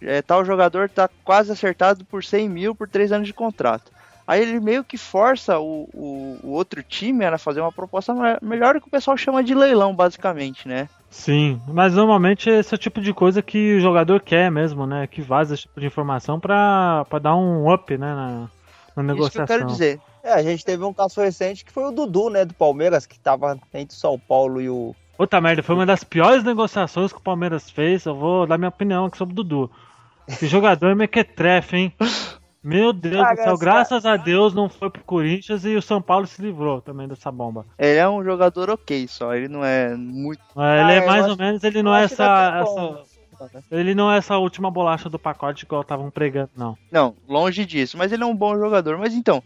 é, tal jogador tá quase acertado por 100 mil por 3 anos de contrato. Aí ele meio que força o, o, o outro time a fazer uma proposta me- melhor que o pessoal chama de leilão, basicamente, né? Sim, mas normalmente esse é o tipo de coisa que o jogador quer mesmo, né? Que vaza esse tipo de informação pra, pra dar um up, né? Na, na Isso que negociação. eu quero dizer. É, a gente teve um caso recente que foi o Dudu, né, do Palmeiras, que tava entre o São Paulo e o. Puta merda, foi uma das piores negociações que o Palmeiras fez. Eu vou dar minha opinião aqui sobre o Dudu. Esse jogador é mequetrefe, hein? Meu Deus do céu, graças a Deus não foi pro Corinthians e o São Paulo se livrou também dessa bomba. Ele é um jogador ok só, ele não é muito. É, ele Ah, é eu mais acho- ou menos, ele não é essa, essa. tempo. Ele não é essa última bolacha do pacote igual estavam pregando, não. Não, longe disso, mas ele é um bom jogador. Mas então,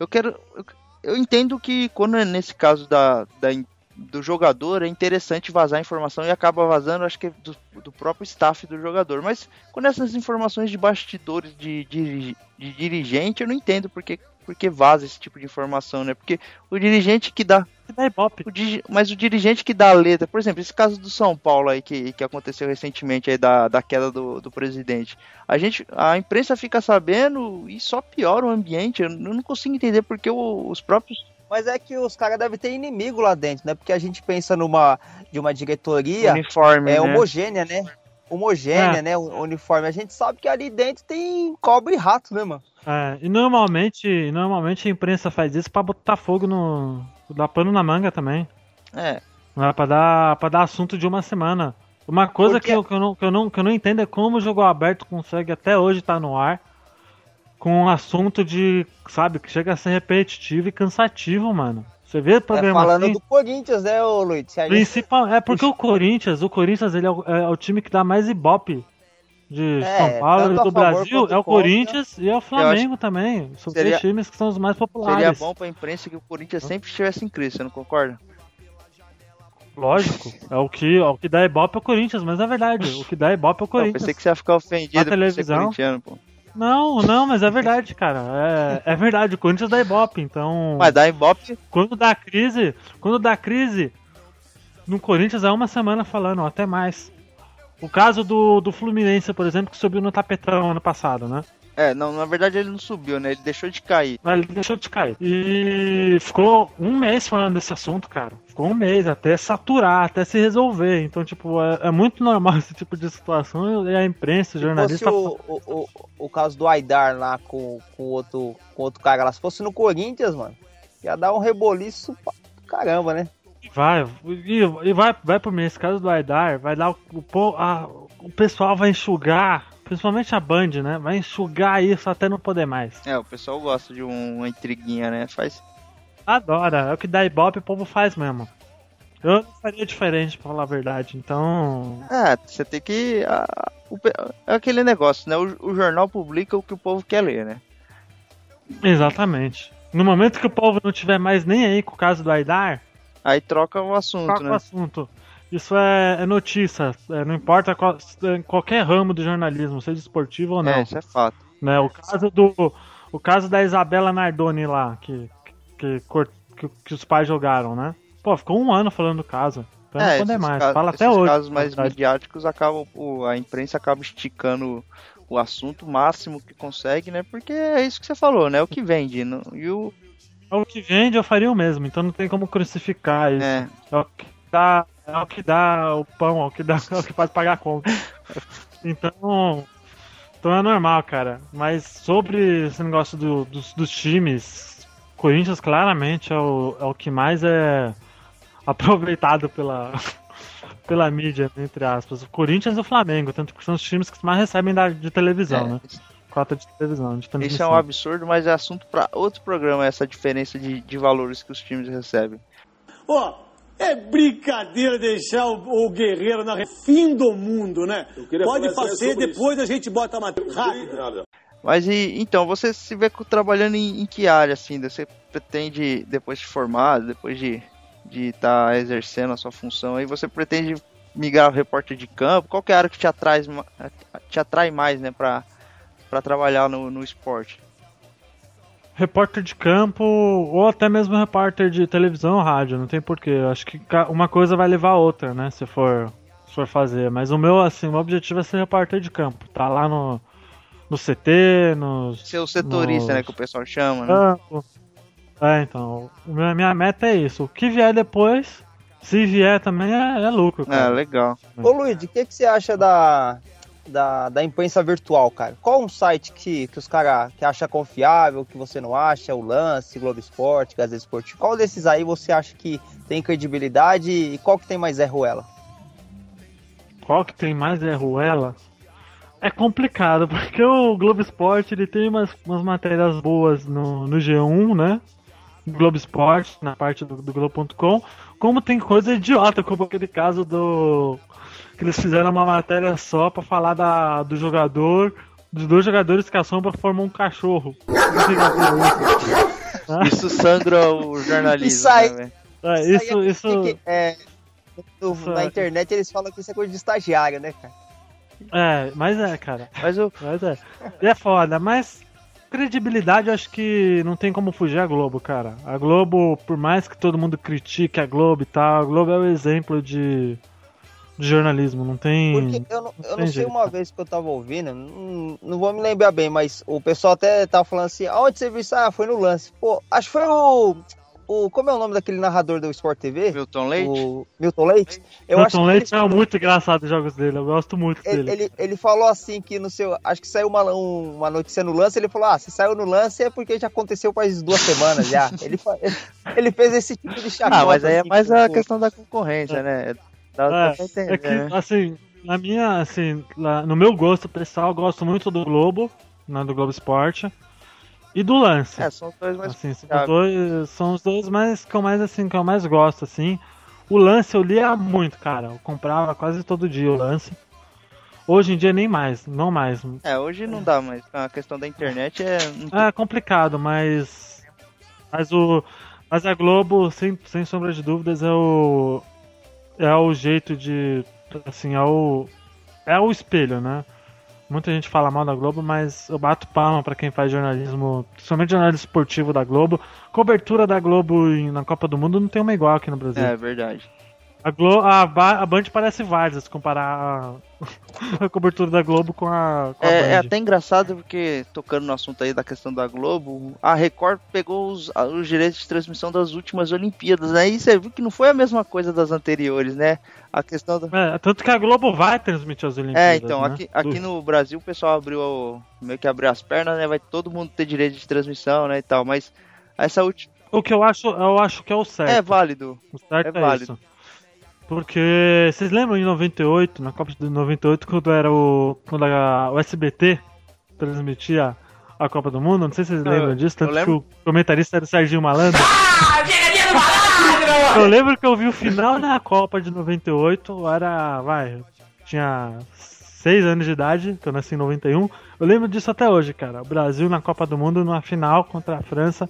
eu quero. Eu, eu entendo que quando é nesse caso da, da do jogador, é interessante vazar informação e acaba vazando, acho que é do, do próprio staff do jogador. Mas quando essas informações de bastidores de, de, de dirigente, eu não entendo porque, porque vaza esse tipo de informação, né? Porque o dirigente que dá. Que dá ibope. o mas o dirigente que dá a letra, por exemplo, esse caso do São Paulo aí que, que aconteceu recentemente aí da, da queda do, do presidente. A gente, a imprensa fica sabendo e só piora o ambiente. Eu não consigo entender porque o- os próprios Mas é que os caras devem ter inimigo lá dentro, né? Porque a gente pensa numa de uma diretoria uniformes, é né? homogênea, né? Homogênea, É. né? Uniforme. A gente sabe que ali dentro tem cobra e rato, né, mano? É, e normalmente, normalmente a imprensa faz isso pra botar fogo no. dar pano na manga também. É, é pra dar, pra dar assunto de uma semana. Uma coisa Porque- que, eu, que, eu não, que, eu não, que eu não entendo é como o jogo aberto consegue até hoje estar no ar com um assunto de, sabe, que chega a ser repetitivo e cansativo, mano. Você vê o É programa falando assim, do Corinthians, né, ô Luiz? Gente- principal, é porque o Corinthians, o Corinthians ele é o, é o time que dá mais ibope de É, São Paulo e do Brasil, é o contra. Corinthians e é o Flamengo também. São Seria- três times que são os mais populares. seria bom pra imprensa que o Corinthians sempre estivesse em crise, você não concorda? Lógico, é o que, é o que dá ibope é o Corinthians, mas é verdade, o que dá ibope é o Eu Corinthians. pensei que você ia ficar ofendido Na por ser televisão. corintiano, pô. Não, não, mas é verdade, cara. É, é verdade, o Corinthians dá ibope, então. Mas dá Ibope, Quando dá crise, quando dá crise, no Corinthians é uma semana falando, até mais. O caso do, do Fluminense, por exemplo, que subiu no tapetão ano passado, né? É, não, na verdade ele não subiu, né? Ele deixou de cair. Mas ele deixou de cair. E ficou um mês falando desse assunto, cara. Ficou um mês até saturar, até se resolver. Então, tipo, é, é muito normal esse tipo de situação e a imprensa, o Se jornalista. fosse o, o, o, o caso do Aidar lá com, com outro com outro cara lá, se fosse no Corinthians, mano, ia dar um reboliço pra caramba, né? Vai, e, e vai, vai por mim. Esse caso do Aidar, vai dar o, o, a- o pessoal vai enxugar, principalmente a Band, né? Vai enxugar isso até não poder mais. É, o pessoal gosta de um- uma intriguinha, né? Faz. Adora, é o que dá ibope o povo faz mesmo. Eu não faria diferente, pra falar a verdade. Então. É, você tem que. a- o é aquele negócio, né? O, o jornal publica o que o povo quer ler, né? Exatamente. No momento que o povo não tiver mais nem aí com o caso do Aidar, Aí troca o assunto, Qual que é o né? assunto? Isso é, é notícia, é, não importa qual- em qualquer ramo do jornalismo, seja esportivo ou não. É, isso é fato. né? O caso do o caso da Isabela Nardoni lá, que, que, que, que os pais jogaram, né? Pô, ficou um ano falando do caso. Então não poder esses mais. casos- Fala até hoje. casos na mais midiáticos acabam. a imprensa acaba esticando o assunto o máximo que consegue, né? Porque é isso que você falou, né? É o que vende. não- E o. É o que vende, eu faria o mesmo, então não tem como crucificar isso. É, É o que dá, é o que dá o pão, é o que dá, é o que faz pagar a conta. Então, então é normal, cara. Mas sobre esse negócio do- dos, dos times, Corinthians claramente é o, é o que mais é aproveitado pela, pela mídia, entre aspas. O Corinthians e o Flamengo, tanto que são os times que mais recebem da, de televisão, é, né? Cota de televisão, de Isso é um absurdo, mas é assunto para outro programa, essa diferença de, de valores que os times recebem. Ó, é brincadeira deixar o, o Guerreiro na fim do mundo, né? Pode fazer, depois a gente bota a matéria. Rápido. Mas e então, você se vê trabalhando em, em que área assim? Você pretende, depois de formado, depois de de estar exercendo a sua função aí, você pretende migrar ao repórter de campo? Qual que é a área que te atrai, te atrai mais, né, pra, pra trabalhar no, no esporte? Repórter de campo ou até mesmo repórter de televisão ou rádio, não tem porquê. Eu Acho que uma coisa vai levar a outra, né? Se for, se for fazer. Mas o meu, assim, o meu objetivo é ser repórter de campo. Tá lá no, no CT, nos. Ser o setorista, nos né, que o pessoal chama, né? campo. É, então. o meu- A minha meta é isso. O que vier depois, se vier também é, é lucro. É, Cara. legal. Ô Luiz, o que, que você acha da, da, da imprensa virtual, cara? Qual um site que, que os caras que acha confiável, que você não acha? O Lance, Globo Esporte, Gazeta Esportiva. Qual desses aí você acha que tem credibilidade e qual que tem mais Zé Ruela? Qual que tem mais é Ruela? É complicado, porque o Globo Esporte ele tem umas, umas matérias boas no, no G1, né? Globo Esporte, na parte do, do Globo.com, como tem coisa idiota, como aquele caso do. Que eles fizeram uma matéria só pra falar da, do jogador, dos dois jogadores que a sombra formam um cachorro. Isso? Isso sangra o jornalismo, Isso aí. né? É, isso, é isso, porque, é, no- Isso na é- internet eles falam que isso é coisa de estagiário, né, cara? é, mas é, cara. Mas o, Mas é. E é foda, mas credibilidade eu acho que não tem como fugir a Globo, cara. A Globo, por mais que todo mundo critique a Globo e tal, a Globo é o exemplo de, de jornalismo, não tem. Porque eu não, eu não sei jeito. uma vez que eu tava ouvindo, não, não vou me lembrar bem, mas o pessoal até tava falando assim, aonde você viu isso? Ah, foi no lance. Pô, acho que foi o. o como é o nome daquele narrador do Sport TV? Milton Leite? O Milton Leite? Eu acho Milton que Leite ele, é muito engraçado os jogos dele, eu gosto muito ele, dele. ele, ele falou assim que no seu. Acho que saiu uma, um- uma notícia no lance, ele falou: Ah, se saiu no lance é porque já aconteceu faz duas semanas já. Ele, ele, fez esse tipo de chacota. Ah, mas aí é assim, mais com- a questão da concorrência, né? Dá, É, entender, é que, né? assim, na minha, assim, lá- no meu gosto pessoal, eu gosto muito do Globo, né, do Globo Esporte, e do Lance. É, são os dois mais Assim, são dois, são os dois mais que eu mais assim que eu mais gosto assim. O lance eu lia muito, cara. Eu comprava quase todo dia o lance. Hoje em dia nem mais, não mais. É, hoje não dá mais. A questão da internet é. É complicado, mas mas o mas a Globo sem, sem sombra de dúvidas é o é o jeito de. Assim, é o. É o espelho, né? Muita gente fala mal da Globo, mas eu bato palma para quem faz jornalismo, principalmente jornalismo esportivo da Globo. Cobertura da Globo na Copa do Mundo não tem uma igual aqui no Brasil. É verdade. A, Glo a, a Band parece Varsa se comparar a, a, cobertura da Globo com a, com é, é, até engraçado porque, tocando no assunto aí da questão da Globo, a Record pegou os, os direitos de transmissão das últimas Olimpíadas, né? E você viu que não foi a mesma coisa das anteriores, né? A questão do... É, tanto que a Globo vai transmitir as Olimpíadas. É, então, né? aqui, aqui no Brasil o pessoal abriu, meio que abriu as pernas, né? Vai todo mundo ter direito de transmissão, né? E tal, mas essa última. O que eu acho, eu acho que é o certo. É válido. O certo é, é válido. isso. Porque vocês lembram em 98, na Copa de 98, quando era o. quando a, o SBT transmitia a Copa do Mundo? Não sei se vocês lembram eu- disso, tanto que o comentarista era o Serginho Malandro. Eu lembro que eu vi o final da Copa de 98, eu era. vai. Tinha 6 anos de idade, que eu nasci em 91. Eu lembro disso até hoje, cara. O Brasil na Copa do Mundo, numa final contra a França.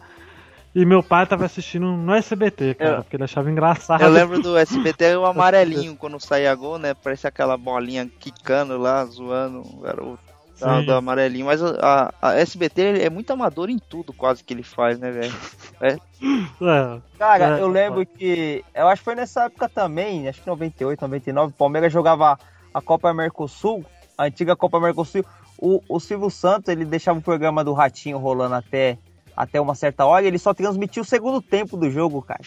E meu pai tava assistindo no SBT, cara, Eu- porque ele achava engraçado. Eu lembro do SBT o amarelinho quando saía gol, né? Parecia aquela bolinha quicando lá, zoando. Era o da- Sim. do amarelinho. Mas a, a SBT é muito amador em tudo, quase que ele faz, né, velho? É, Cara, É, eu lembro que. Eu acho que foi nessa época também, acho que 98, 99, o Palmeiras jogava a Copa Mercosul, a antiga Copa Mercosul. O, o Silvio Santos, ele deixava o programa do Ratinho rolando até, até uma certa hora ele só transmitia o segundo tempo do jogo, cara.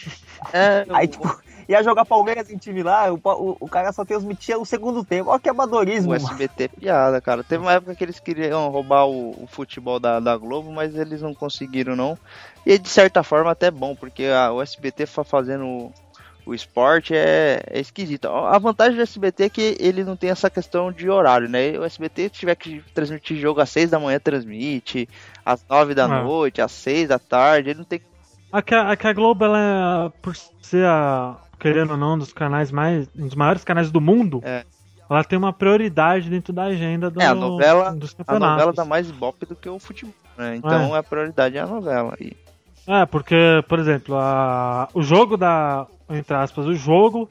É, Aí, tipo, ia jogar Palmeiras em time lá, o, o, o cara só transmitia o segundo tempo. Olha que amadorismo, O. SBT é piada, cara. Teve uma época que eles queriam roubar o, o futebol da, da Globo, mas eles não conseguiram, não. E de certa forma até bom, porque a- o SBT fa- fazendo o, esporte é, é esquisito. A vantagem do SBT é que ele não tem essa questão de horário, né? O SBT, se tiver que transmitir jogo às 6 da manhã, transmite. Às 9 da É. noite, às 6 da tarde. Ele não tem. A- aqui a Globo, ela é, por ser a, querendo ou não, um dos canais mais. um dos maiores canais do mundo, É. ela tem uma prioridade dentro da agenda do, É, a novela- dos A campeonatos. novela dá mais ibope do que o futebol, né? Então a prioridade é a novela. E É, porque, por exemplo, a, o jogo da. Entre aspas, o jogo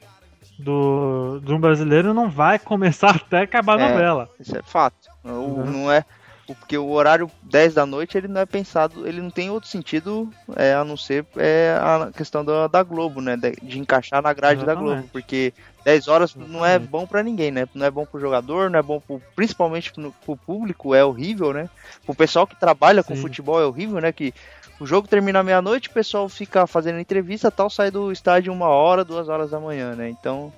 do, de um brasileiro não vai começar até acabar a É. novela. Isso é fato. O, Uhum. Não é. Porque o horário 10 da noite ele não é pensado, ele não tem outro sentido é, a não ser é, a questão da, da Globo, né? De, de encaixar na grade da Exatamente. Globo. Porque 10 horas não é bom pra ninguém, né? Não é bom pro jogador, não é bom pro, principalmente pro, pro público, é horrível, né? Pro pessoal que trabalha com Sim. futebol é horrível, né? Que o jogo termina meia-noite, o pessoal fica fazendo entrevista tal, sai do estádio uma hora, duas horas da manhã, né? Então.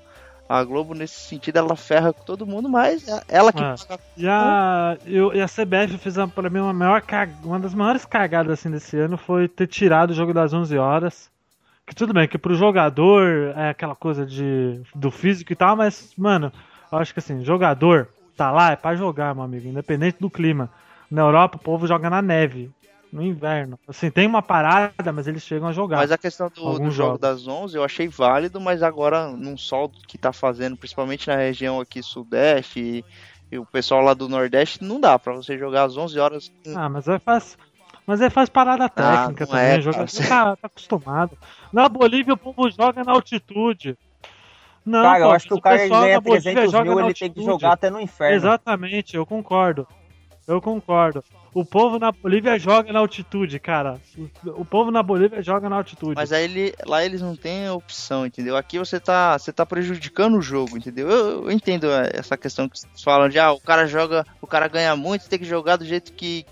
A Globo, nesse sentido, ela ferra com todo mundo, mas é ela que É. E a, eu- e a CBF fez uma- pra mim uma, maior uma das maiores cagadas assim desse ano foi ter tirado o jogo das 11 horas. Que tudo bem, que pro jogador é aquela coisa de do físico e tal, mas, mano, eu acho que assim, jogador tá lá é pra jogar, meu amigo, independente do clima. Na Europa o povo joga na neve, no inverno. Assim, tem uma parada, mas eles chegam a jogar. Mas a questão do, do Alguns jogo jogos. das 11 eu achei válido, mas agora num sol que tá fazendo, principalmente na região aqui sudeste e, e o pessoal lá do nordeste, não dá pra você jogar às 11 horas. Ah, mas é faz. Mas é faz parada técnica não também, é, cara. tá, tá acostumado. Na Bolívia o povo joga na altitude. Não, Cara, eu pô, acho que o cara pessoal ganha na Bolívia 300 joga mil, ele tem que altitude. jogar até no inferno. Exatamente, eu concordo. Eu concordo. O povo na Bolívia joga na altitude, cara. O, povo na Bolívia joga na altitude. Mas aí ele, lá eles não têm opção, entendeu? Aqui você tá, você tá prejudicando o jogo, entendeu? Eu, eu entendo é, essa questão que vocês falam de ah, o cara joga, o cara ganha muito, tem que jogar do jeito que,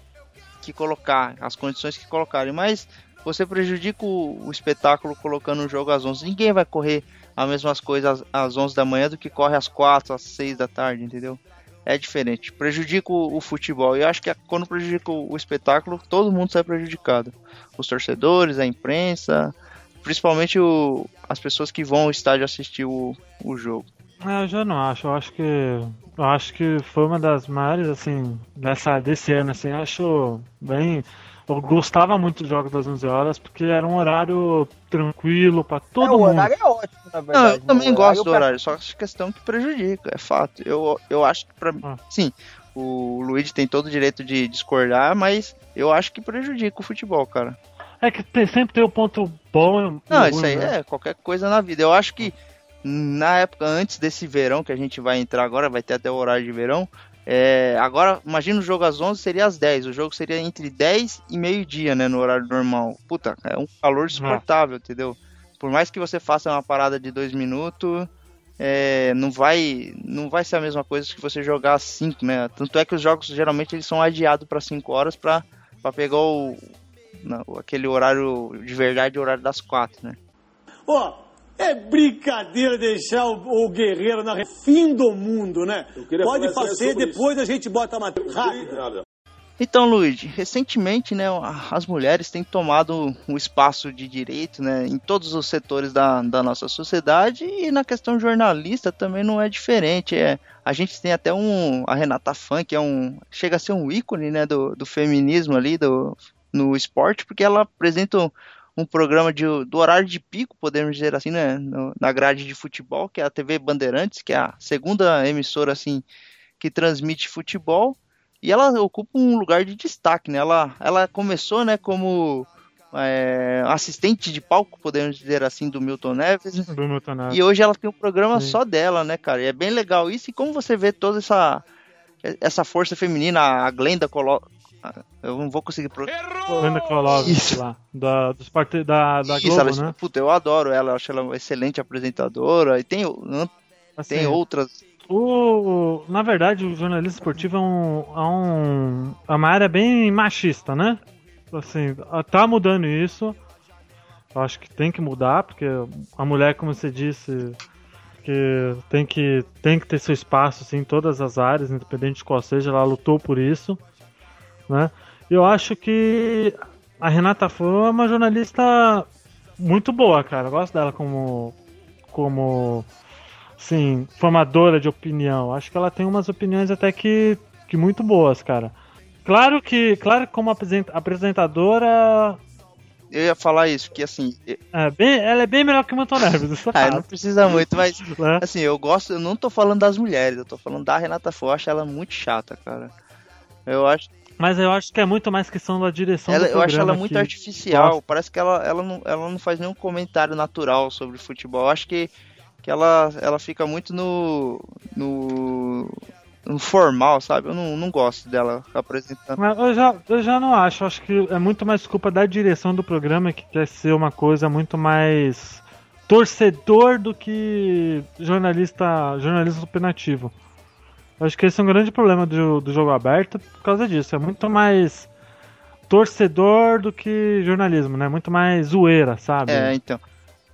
que colocar, as condições que colocarem, mas você prejudica o, o espetáculo colocando o jogo às 11. Ninguém vai correr as mesmas coisas às 11 da manhã do que corre às 4, às 6 da tarde, entendeu? É diferente, prejudica o, o futebol. E eu acho que quando prejudica o, o espetáculo, todo mundo sai prejudicado. Os torcedores, a imprensa, principalmente o, as pessoas que vão ao estádio assistir o, o jogo. É, eu já não acho. Eu acho que. Eu acho que foi uma das maiores, assim, dessa, desse ano, assim, acho bem. Eu gostava muito dos jogos das 11 horas porque era um horário tranquilo pra todo é, o mundo. horário é ótimo, na verdade. Não, eu também O gosto do pra- horário, só que questão que prejudica, é fato. Eu, eu acho que pra mim, Ah. sim, o Luigi tem todo o direito de discordar, mas eu acho que prejudica o futebol, cara. É que tem- sempre tem o ponto bom. e Não, ruim, isso aí né? é qualquer coisa na vida. Eu acho que na época antes desse verão que a gente vai entrar agora, vai ter até o horário de verão. É, agora, imagina o jogo às 11 seria às 10. O jogo seria entre 10 e meio-dia, né? No horário normal. Puta, é um calor suportável, entendeu? Por mais que você faça uma parada de 2 minutos, é, não vai não vai ser a mesma coisa que você jogar às 5, né? Tanto é que os jogos geralmente eles são adiados para 5 horas para pegar o, não, aquele horário de verdade, o horário das 4, né? Ó, oh, é brincadeira deixar o, o guerreiro na fim do mundo, né? Pode fazer, depois isso. a gente bota a matéria. Rápido. Então, Luigi, recentemente, né, as mulheres têm tomado um espaço de direito, né, em todos os setores da, da nossa sociedade e na questão jornalista também não é diferente. É, a gente tem até um, a Renata Fã, que é um, chega a ser um ícone, né, do, do feminismo ali, do, no esporte, porque ela apresenta um programa de, do horário de pico, podemos dizer assim, né, no, na grade de futebol, que é a TV Bandeirantes, que é a segunda emissora assim que transmite futebol, e ela ocupa um lugar de destaque, né? Ela, ela começou, né, como é, assistente de palco, podemos dizer assim, do Milton Neves. Do Milton Neves. E hoje ela tem um programa Sim. só dela, né, cara? E é bem legal isso. E como você vê toda essa essa força feminina, a Glenda colo eu não vou conseguir. Pro... Kolovich lá, da, dos part... da, da Isso, Globo, ela, né? Puta, eu adoro ela, eu acho ela uma excelente apresentadora. E tem, assim, tem outras. O, na verdade, o jornalismo esportivo é, um, é, um, é uma área bem machista, né? Assim, tá mudando isso. Eu acho que tem que mudar, porque a mulher, como você disse, que tem que, tem que ter seu espaço assim, em todas as áreas, independente de qual seja, ela lutou por isso né? Eu acho que a Renata foi uma jornalista muito boa, cara. Eu gosto dela como como sim, formadora de opinião. Acho que ela tem umas opiniões até que, que muito boas, cara. Claro que, claro que como apresentadora eu ia falar isso, que assim. É, bem, ela é bem melhor que o Milton Neves, isso ah, não precisa muito, mas é. assim, eu gosto, eu não tô falando das mulheres, eu tô falando da Renata Fo, eu acho ela muito chata, cara. Eu acho mas eu acho que é muito mais questão da direção ela, do programa. Eu acho ela muito artificial. Gosta. Parece que ela, ela, não, ela não faz nenhum comentário natural sobre futebol. Eu acho que, que ela, ela fica muito no, no, no formal, sabe? Eu não, não gosto dela apresentando. Mas eu já, eu já não acho. Eu acho que é muito mais culpa da direção do programa que quer ser uma coisa muito mais torcedor do que jornalista jornalista opinativo. Acho que esse é um grande problema do, do jogo aberto por causa disso. É muito mais torcedor do que jornalismo, né? Muito mais zoeira, sabe? É, então.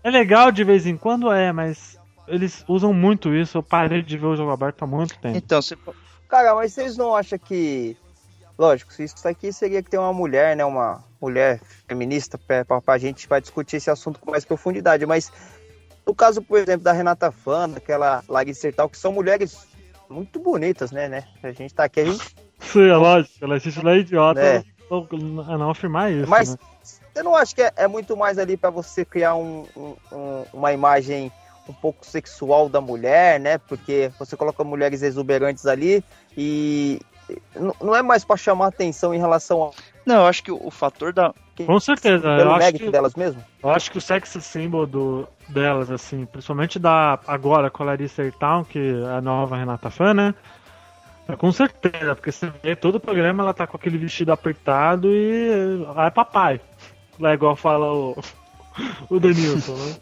É legal de vez em quando, é, mas eles usam muito isso. Eu parei de ver o jogo aberto há muito tempo. Então, você... Cara, mas vocês não acham que. Lógico, isso aqui seria que ter uma mulher, né? Uma mulher feminista pra, pra, pra gente vai discutir esse assunto com mais profundidade. Mas no caso, por exemplo, da Renata Fana, aquela Larissa e tal, que são mulheres muito bonitas, né, né? A gente tá aqui, a gente. Sim, é lógico, ela assiste lá idiota é. não, não afirmar isso. Mas né? você não acha que é, é muito mais ali para você criar um, um, uma imagem um pouco sexual da mulher, né? Porque você coloca mulheres exuberantes ali e não é mais para chamar atenção em relação a. Não, eu acho que o, fator da. Com certeza. Pelo mérito que, delas mesmo? Eu acho que o sex symbol do, delas, assim, principalmente da agora com a Larissa Ertown, que é a nova Renata Fã, né? É, com certeza, porque você vê todo o programa, ela tá com aquele vestido apertado e. Ah, é papai. É igual fala o, o Denilson, né?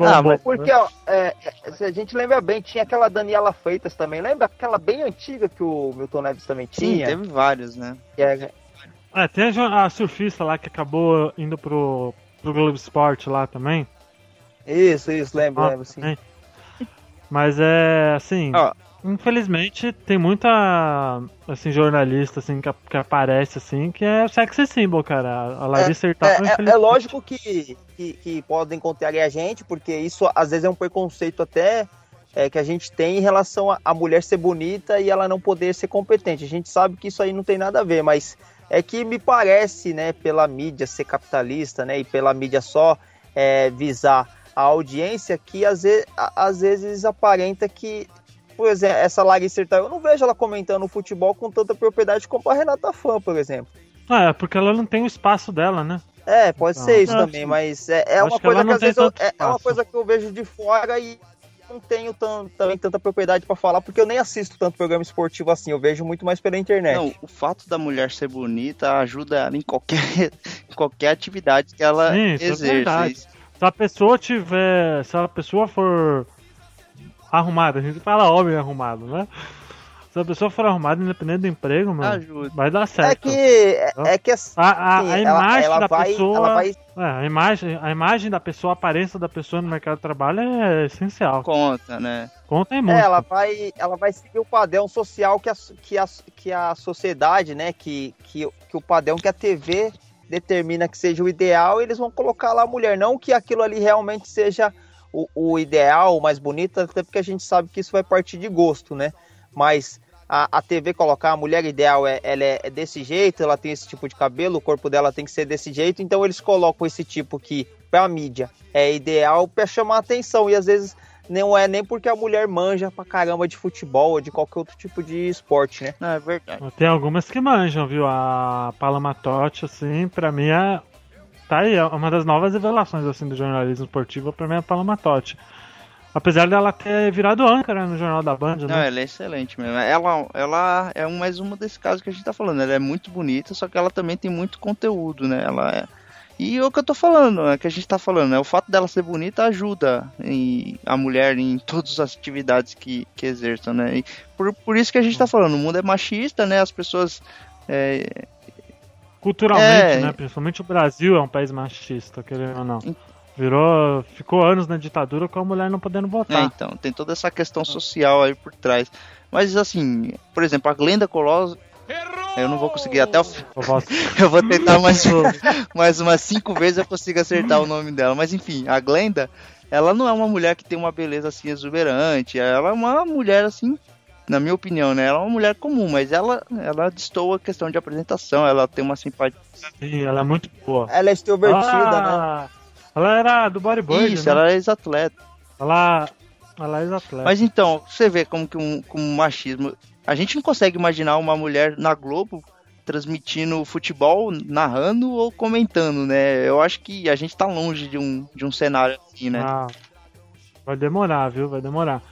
ah, mas porque, né? ó, é, se a gente lembra bem, tinha aquela Daniela Freitas também. Lembra aquela bem antiga que o Milton Neves também tinha? Sim, teve vários, né? É, é, tem a, a, surfista lá que acabou indo pro, pro Globo Esporte lá também. Isso, isso, lembro, ah, lembro, sim. É. Mas é assim. Ah. Infelizmente, tem muita assim, jornalista assim, que, que aparece assim, que é sexy symbol, cara. A Larissa é, é, é, lógico que, que, que podem contrariar a gente, porque isso às vezes é um preconceito até é, que a gente tem em relação a, a, mulher ser bonita e ela não poder ser competente. A gente sabe que isso aí não tem nada a ver, mas é que me parece, né, pela mídia ser capitalista, né, e pela mídia só é, visar a audiência, que às vezes, às vezes aparenta que por exemplo, essa Larissa Hurtado, eu não vejo ela comentando o futebol com tanta propriedade como a Renata Fã, por exemplo. Ah, é porque ela não tem o espaço dela, né? É, pode não. ser isso também, mas é, é uma coisa que, que às vezes eu, é, é, uma coisa que eu vejo de fora e não tenho também tanta propriedade para falar, porque eu nem assisto tanto programa esportivo assim, eu vejo muito mais pela internet. Não, o fato da mulher ser bonita ajuda ela em qualquer, qualquer atividade que ela Sim, exerce. se a pessoa tiver. Se a pessoa for arrumada, a gente fala homem arrumado, né? Se a pessoa for arrumada, independente do emprego, mano, Ajuda. vai dar certo. É que. É que assim, a, a, a imagem ela, ela da vai, pessoa. Vai... É, a, imagem, a imagem da pessoa, a aparência da pessoa no mercado de trabalho é essencial. Conta, né? Conta é muito. É, ela vai, ela vai seguir o padrão social que a, que a, que a sociedade, né? Que, que, que o padrão que a TV determina que seja o ideal, eles vão colocar lá a mulher. Não que aquilo ali realmente seja o, o ideal, o mais bonito, até porque a gente sabe que isso vai partir de gosto, né? mas a, a TV colocar a mulher ideal é, ela é, é, desse jeito, ela tem esse tipo de cabelo, o corpo dela tem que ser desse jeito, então eles colocam esse tipo que para a mídia é ideal para chamar atenção e às vezes não é nem porque a mulher manja pra caramba de futebol ou de qualquer outro tipo de esporte, né? Não, é verdade. Tem algumas que manjam, viu? A Paloma Totti, assim, pra mim é. Tá aí, é uma das novas revelações assim, do jornalismo esportivo, pra mim é a Paloma Totti. Apesar dela ter virado âncora no Jornal da Band, né? Não, ela é excelente mesmo. Ela, ela é mais uma desses casos que a gente tá falando. Ela é muito bonita, só que ela também tem muito conteúdo, né? Ela é... E o que eu tô falando, é que a gente tá falando, né? O fato dela ser bonita ajuda em, a mulher em todas as atividades que, que exerçam, né? E por, por isso que a gente tá falando, o mundo é machista, né? As pessoas... É... Culturalmente, é... né? Principalmente o Brasil é um país machista, querendo ou não. Virou. Ficou anos na ditadura com a mulher não podendo votar. É, então, tem toda essa questão social aí por trás. Mas assim, por exemplo, a Glenda Colosso. Eu não vou conseguir até o Eu vou tentar mais, mais umas cinco vezes eu consigo acertar o nome dela. Mas enfim, a Glenda, ela não é uma mulher que tem uma beleza assim exuberante. Ela é uma mulher assim na minha opinião, né? Ela é uma mulher comum, mas ela, ela destoa a questão de apresentação, ela tem uma simpatia. Sim, ela é muito boa. Ela é extrovertida, ah, né? Ela era do bodyboard, Isso, né? ela é ex-atleta. Ela, ela é ex-atleta. Mas então, você vê como que um, como um machismo... A gente não consegue imaginar uma mulher na Globo transmitindo futebol, narrando ou comentando, né? Eu acho que a gente tá longe de um, de um cenário assim, né? Ah, vai demorar, viu? Vai demorar.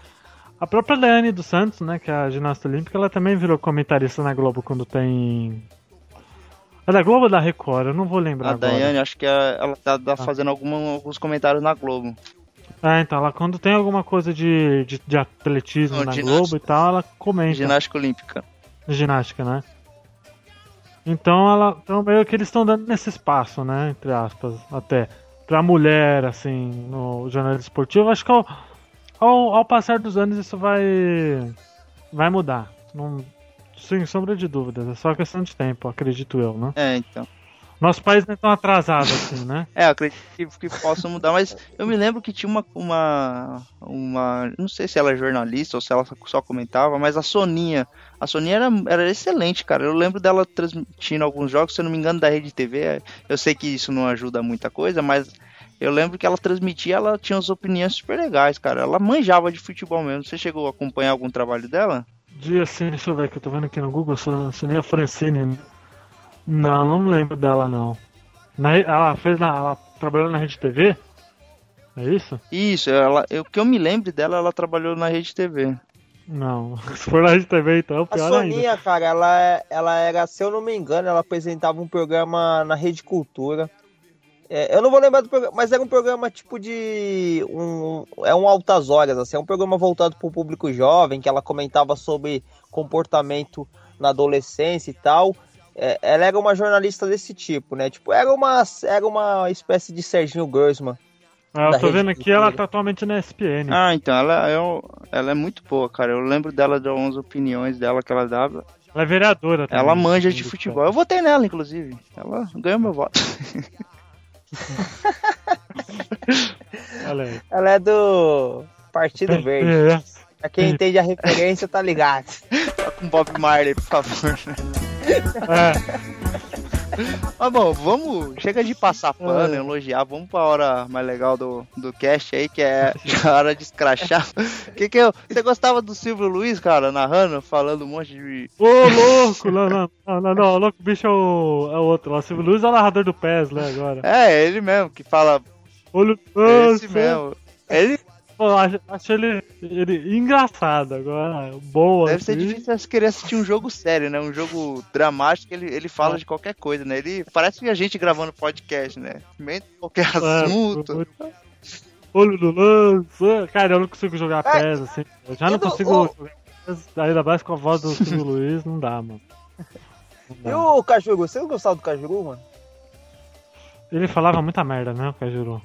A própria Leane dos Santos, né, que é a ginasta olímpica, ela também virou comentarista na Globo quando tem é da Globo ou da Record? Eu não vou lembrar. A agora. Daiane, acho que é, ela tá, tá ah. fazendo alguma, alguns comentários na Globo. É, então, ela quando tem alguma coisa de, de, de atletismo não, na Globo e tal, ela comenta. Ginástica olímpica. Ginástica, né? Então ela. Então meio que eles estão dando nesse espaço, né? Entre aspas, até. Pra mulher, assim, no jornalismo esportivo, acho que ao, ao, ao passar dos anos isso vai. vai mudar. Não, sem sombra de dúvidas. É só questão de tempo, acredito eu, né? É, então. Nosso país não é tão atrasado assim, né? é, acredito que, possa mudar, mas eu me lembro que tinha uma, uma, uma. Não sei se ela é jornalista ou se ela só comentava, mas a Soninha. A Soninha era, era excelente, cara. Eu lembro dela transmitindo alguns jogos, se eu não me engano, da Rede TV. Eu sei que isso não ajuda muita coisa, mas eu lembro que ela transmitia, ela tinha umas opiniões super legais, cara. Ela manjava de futebol mesmo. Você chegou a acompanhar algum trabalho dela? Dia assim, deixa eu ver que eu tô vendo aqui no Google, Sonia Francine. Né? Não, não lembro dela não. Na, ela fez na. Ela trabalhou na Rede TV? É isso? Isso, ela, o que eu me lembro dela, ela trabalhou na Rede TV. Não, se for na Rede TV então, pior A Soninha, ainda. cara, ela, ela era, se eu não me engano, ela apresentava um programa na Rede Cultura. É, eu não vou lembrar do programa, mas era um programa tipo de. Um, é um altas horas, assim, é um programa voltado para o público jovem, que ela comentava sobre comportamento na adolescência e tal. É, ela era uma jornalista desse tipo, né? Tipo, era uma, era uma espécie de Serginho Gersman. Ah, eu tô vendo aqui, ela tá atualmente na ESPN. Ah, então, ela é, ela é muito boa, cara. Eu lembro dela de algumas opiniões dela que ela dava. Ela é vereadora também. Ela manja de futebol. Eu votei nela, inclusive. Ela ganhou meu voto. Ela é do Partido Verde. É. Pra quem entende a referência, tá ligado. Tá com Bob Marley, por favor. É. Mas bom, vamos. Chega de passar pano, é. elogiar. Vamos pra hora mais legal do, do cast aí, que é a hora de escrachar. que que eu, você gostava do Silvio Luiz, cara, narrando, falando um monte de. Ô, louco! Não, não, não, não, não, louco, o bicho é o, é o outro lá. O Silvio Luiz é o narrador do PES, né, agora. É, ele mesmo que fala. Olho. É esse mesmo. Ele, Pô, acho, acho ele, ele engraçado agora, boa. Deve assim. ser difícil querer assistir um jogo sério, né? Um jogo dramático, ele, ele fala é. de qualquer coisa, né? Ele parece que a gente gravando podcast, né? Comenta qualquer é, assunto. Olho no lance. Cara, eu não consigo jogar é. PES, assim. Eu já não consigo oh. jogar PES, ainda mais com a voz do Silvio Luiz, não dá, mano. Não dá. E o Cajuru, você gostava do Cajuru, mano? Ele falava muita merda, né, o Cajuru?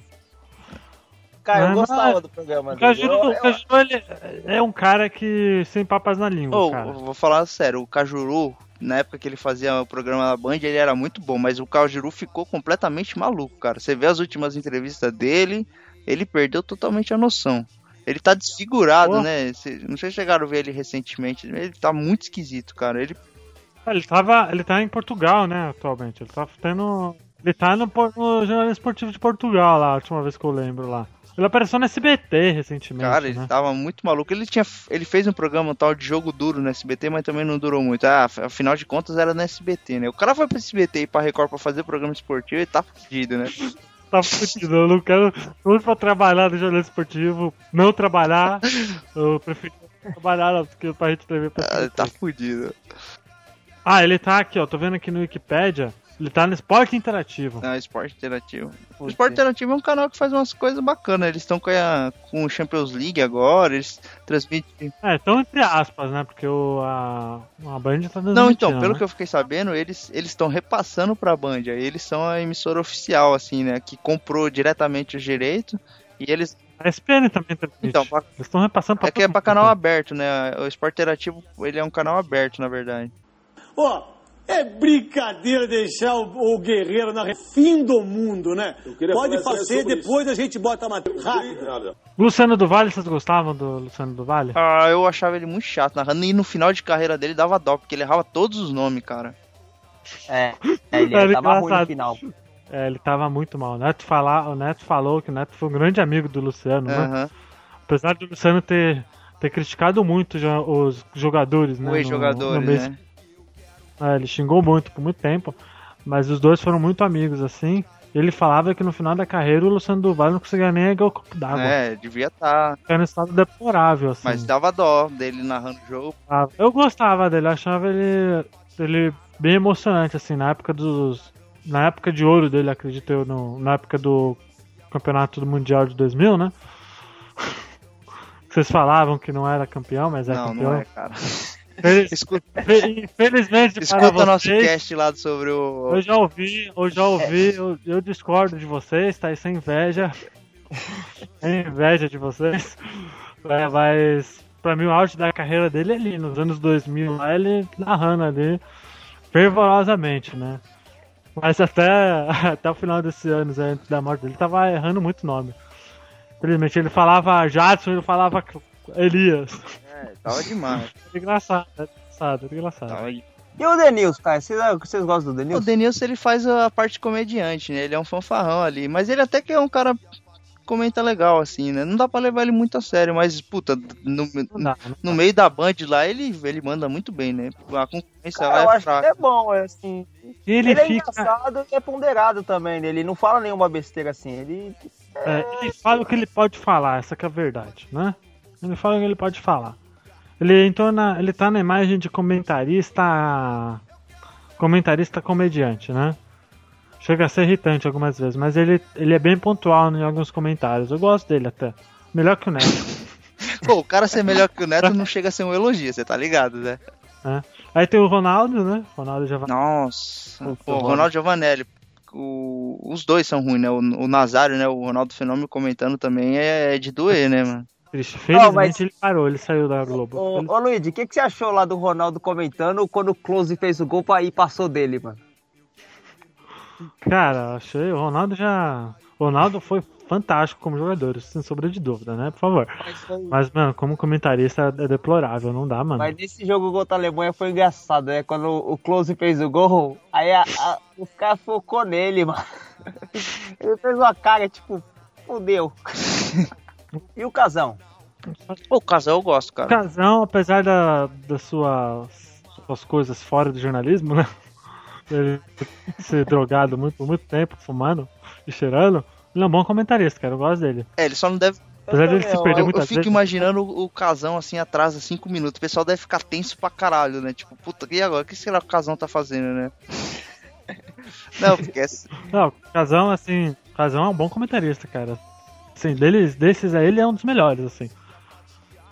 Cara, eu gostava do programa o Cajuru, eu, o Cajuru ele é um cara que sem papas na língua, oh, cara. Vou falar sério, o Cajuru, na época que ele fazia o programa na Band, ele era muito bom, mas o Cajuru ficou completamente maluco, cara. Você vê as últimas entrevistas dele, ele perdeu totalmente a noção. Ele tá desfigurado, né? Não sei se chegaram a ver ele recentemente. Ele tá muito esquisito, cara. Ele. Ele tava. Ele tá em Portugal, né, atualmente. Ele tá tendo. Ele tá no, no Jornal Esportivo de Portugal lá, a última vez que eu lembro lá. Ele apareceu no SBT recentemente. Cara, ele né? tava muito maluco. Ele, tinha, ele fez um programa um tal de jogo duro no SBT, mas também não durou muito. Ah, afinal de contas era no SBT, né? O cara foi pro SBT e pra Record pra fazer programa esportivo e tá fudido, né? tá fudido. Eu não quero. Não pra trabalhar no jornal esportivo, não trabalhar. Eu prefiro trabalhar não, porque pra gente TV. Ah, ele tá fudido. Ah, ele tá aqui, ó. Tô vendo aqui no Wikipedia. Ele tá no Esporte Interativo. Ah, Esporte Interativo. O Esporte Interativo é um canal que faz umas coisas bacanas. Eles estão com, a, com o Champions League agora, eles transmitem. É, estão entre aspas, né? Porque o, a, a Band tá dando. Não, então, pelo né? que eu fiquei sabendo, eles estão repassando pra Band. Aí eles são a emissora oficial, assim, né? Que comprou diretamente os direitos. E eles a SPN também transmite. Então, pra... eles estão repassando pra É que é pra canal aberto, né? O Esporte Interativo, ele é um canal aberto, na verdade. Ó, oh, é brincadeira deixar o, o guerreiro na fim do mundo, né? Pode fazer, depois isso. a gente bota a matéria. Luciano do Vale, vocês gostavam do Luciano do Vale? Ah, eu achava ele muito chato narrando. E no final de carreira dele dava dó, porque ele errava todos os nomes, cara. É, é ele é, tava ruim no final. É, ele tava muito mal. O Neto, falar, o Neto falou que o Neto foi um grande amigo do Luciano, uhum. né? Apesar do Luciano ter, ter criticado muito os jogadores, né? Os jogadores, né? É, ele xingou muito por muito tempo, mas os dois foram muito amigos, assim. Ele falava que no final da carreira o Luciano Duval não conseguia nem erguer o copo d'água. É, devia estar. Tá... Era um estado deplorável, assim. Mas dava dó dele narrando o jogo. Ah, eu gostava dele, achava ele, ele bem emocionante, assim, na época dos. Na época de ouro dele, acredito eu, no, na época do Campeonato do Mundial de 2000, né? Vocês falavam que não era campeão, mas é não, campeão. Não, é, cara. Escuta, Infelizmente, escuta para nosso cast lá sobre o. Eu já ouvi, eu já ouvi, eu, eu discordo de vocês, tá? Isso é inveja. É inveja de vocês. É, mas pra mim o auge da carreira dele é ali, nos anos 2000, lá ele narrando ali fervorosamente, né? Mas até, até o final desse ano, antes da morte dele, tava errando muito nome. Infelizmente, ele falava Jadson, ele falava Elias. É, tava demais. engraçado, é engraçado, é engraçado. Tava... E o Denilson, cara? Vocês, vocês gostam do Denilson? O Denilson ele faz a parte comediante, né? Ele é um fanfarrão ali. Mas ele até que é um cara comenta legal, assim, né? Não dá pra levar ele muito a sério, mas, puta, no, no, no meio da Band lá, ele, ele manda muito bem, né? A concorrência cara, lá é eu acho fraca. que é bom, é assim. Ele, ele é fica... engraçado e é ponderado também, né? Ele não fala nenhuma besteira assim. Ele. É... É, ele fala o que ele pode falar, essa que é a verdade, né? Ele fala o que ele pode falar. Ele entrou na, ele tá na imagem de comentarista comentarista comediante, né? Chega a ser irritante algumas vezes, mas ele, ele é bem pontual em alguns comentários. Eu gosto dele até. Melhor que o Neto. Pô, o cara ser melhor que o Neto não chega a ser um elogio, você tá ligado, né? É. Aí tem o Ronaldo, né? Ronaldo Giovanelli. Nossa, o Ronaldo Giovanelli. O, os dois são ruins, né? O, o Nazário, né? O Ronaldo Fenômeno comentando também é, é de doer, né, mano? Felizmente oh, mas... ele parou, ele saiu da Globo. Ô, ô Luigi, o que, que você achou lá do Ronaldo comentando quando o Close fez o gol e passou dele, mano? Cara, achei. O Ronaldo já. O Ronaldo foi fantástico como jogador, sem sombra de dúvida, né? Por favor. Mas, Mas mano, como comentarista é deplorável, não dá, mano. Mas nesse jogo contra a Alemanha foi engraçado, né? Quando o Close fez o gol, aí a, a, os caras focou nele, mano. Ele fez uma cara, tipo, fudeu. e o Casão? O Casão eu gosto, cara. O Casão, apesar da, das suas, suas coisas fora do jornalismo, né? Ele ser drogado muito, muito tempo, fumando e cheirando. Ele é um bom comentarista, cara. Eu gosto dele. É, ele só não deve. Apesar dele se perder muitas eu fico vezes. imaginando o, o casão assim atrás, a 5 minutos. O pessoal deve ficar tenso pra caralho, né? Tipo, puta, e agora? O que será que o casão tá fazendo, né? Não, porque é- Não, o Casão, assim, o Casão é um bom comentarista, cara. Assim, deles, desses aí, ele é um dos melhores, assim.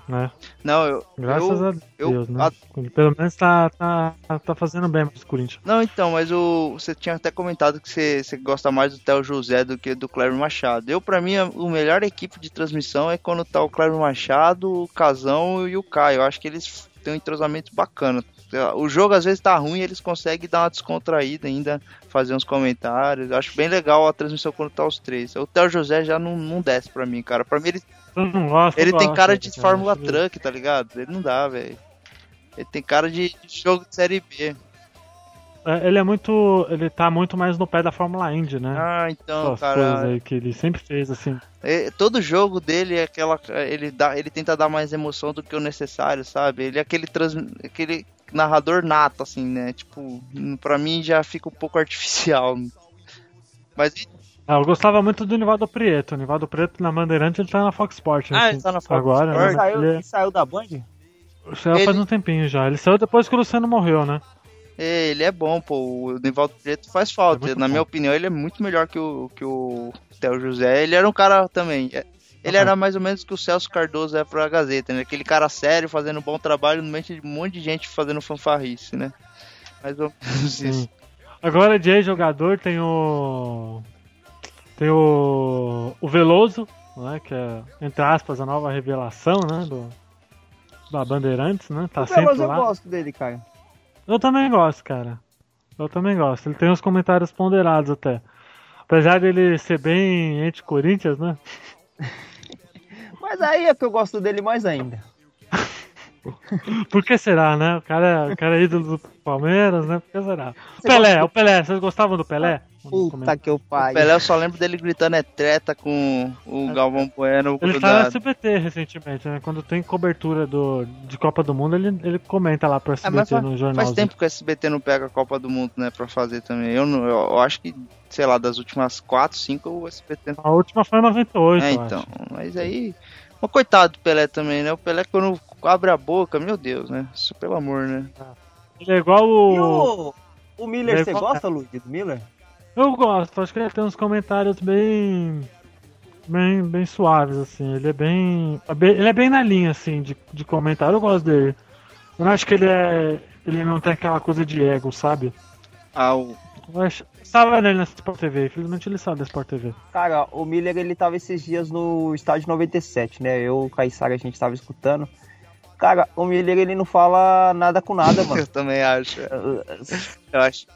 Né? Não, eu. Graças eu, a eu- Deus, né? a- pelo menos tá, tá, tá fazendo bem pro Corinthians. Não, então, mas o, você tinha até comentado que você, você gosta mais do Theo José do que do Cléber Machado. Eu, pra mim, a o melhor equipe de transmissão é quando tá o Cléber Machado, o Casão e o Caio. Eu acho que eles têm um entrosamento bacana. O jogo às vezes tá ruim e eles conseguem dar uma descontraída ainda, fazer uns comentários. Eu acho bem legal a transmissão quando tá os três. O Theo José já não, não desce pra mim, cara. Pra mim ele, gosto, ele tem gosto, cara de cara. Fórmula Truck, tá ligado? Ele não dá, velho. Ele tem cara de de jogo de Série B. É, Ele é muito. Ele tá muito mais no pé da Fórmula Indy, né? Ah, então, As coisas cara. aí que ele sempre fez, assim. É, todo jogo dele é aquela. Ele, dá, ele tenta dar mais emoção do que o necessário, sabe? Ele é aquele, trans, aquele narrador nato, assim, né? Tipo, pra mim já fica um pouco artificial. Mas. Ah, eu gostava muito do Nivaldo Prieto. O Nivaldo Prieto na Bandeirante ele tá na Fox Sports. Ah, assim, ele tá na Fox agora, Sports. Ele né? saiu, Ele, ele saiu da Band? saiu faz Ele- um tempinho já. Ele saiu depois que o Luciano morreu, né? É, ele é bom, pô. O Nivaldo Preto faz falta. É Na bom. minha opinião, ele é muito melhor que o, que o Theo José. Ele era um cara também. é, Ele Uhum. era mais ou menos que o Celso Cardoso é pra Gazeta, né? Aquele cara sério, fazendo um bom trabalho no meio de um monte de gente fazendo fanfarrice, né? Mais ou menos Sim. isso. Agora de ex-jogador tem o. Tem o. O Veloso, né? Que é, entre aspas, a nova revelação, né? Do, da Bandeirantes, né? Tá Mas sempre eu lá. gosto dele, cara. Eu também gosto, cara. Eu também gosto. Ele tem uns comentários ponderados até. Apesar dele ser bem anti-Corinthians, né? Mas aí é que eu gosto dele mais ainda. Por que será, né? O cara, o cara é ídolo do Palmeiras, né? Por que será? O Pelé, o Pelé, vocês gostavam do Pelé? Puta que eu pai. Pelé, eu só lembro dele gritando é treta com o Galvão Bueno Ele tá no. SBT recentemente, né? Quando tem cobertura do, de Copa do Mundo, ele, ele comenta lá pro Ah, SBT faz, no jornal. faz tempo que o SBT não pega a Copa do Mundo, né, pra fazer também. Eu, não, eu, eu acho que, sei lá, das últimas 4, 5, o SBT não A última foi em 98, É, então. acho. Mas aí. Mas coitado do Pelé também, né? O Pelé quando abre a boca, meu Deus, né? Isso pelo amor, né? Ele é igual E o... o, o Miller, Ele você gosta, Luiz, do Miller? Eu gosto, acho que ele tem uns comentários bem. bem, bem suaves, assim. Ele é bem. é bem- Ele é bem na linha, assim, de, de comentário. Eu gosto dele. Eu não acho que ele é. Ele não tem aquela coisa de ego, sabe? Ah, o. Eu acho- Estava nele na Sport TV, infelizmente ele sabe da Sport TV. Cara, o Miller ele tava esses dias no estádio 97, né? Eu, o Caissara, a gente tava escutando. Cara, o Miller ele não fala nada com nada, mano. Eu também acho. Eu acho.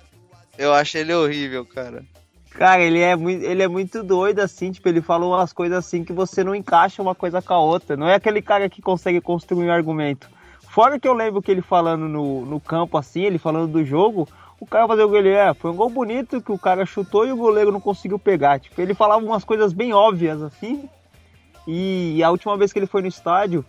Eu acho ele horrível, cara. Cara, ele é, muito, ele é muito doido, assim, tipo, ele fala umas coisas assim que você não encaixa uma coisa com a outra. Não é aquele cara que consegue construir um argumento. Fora que eu lembro que ele falando no, no campo, assim, ele falando do jogo, o cara fazer o que ele é. Foi um gol bonito que o cara chutou e o goleiro não conseguiu pegar. Tipo, ele falava umas coisas bem óbvias, assim. E a última vez que ele foi no estádio,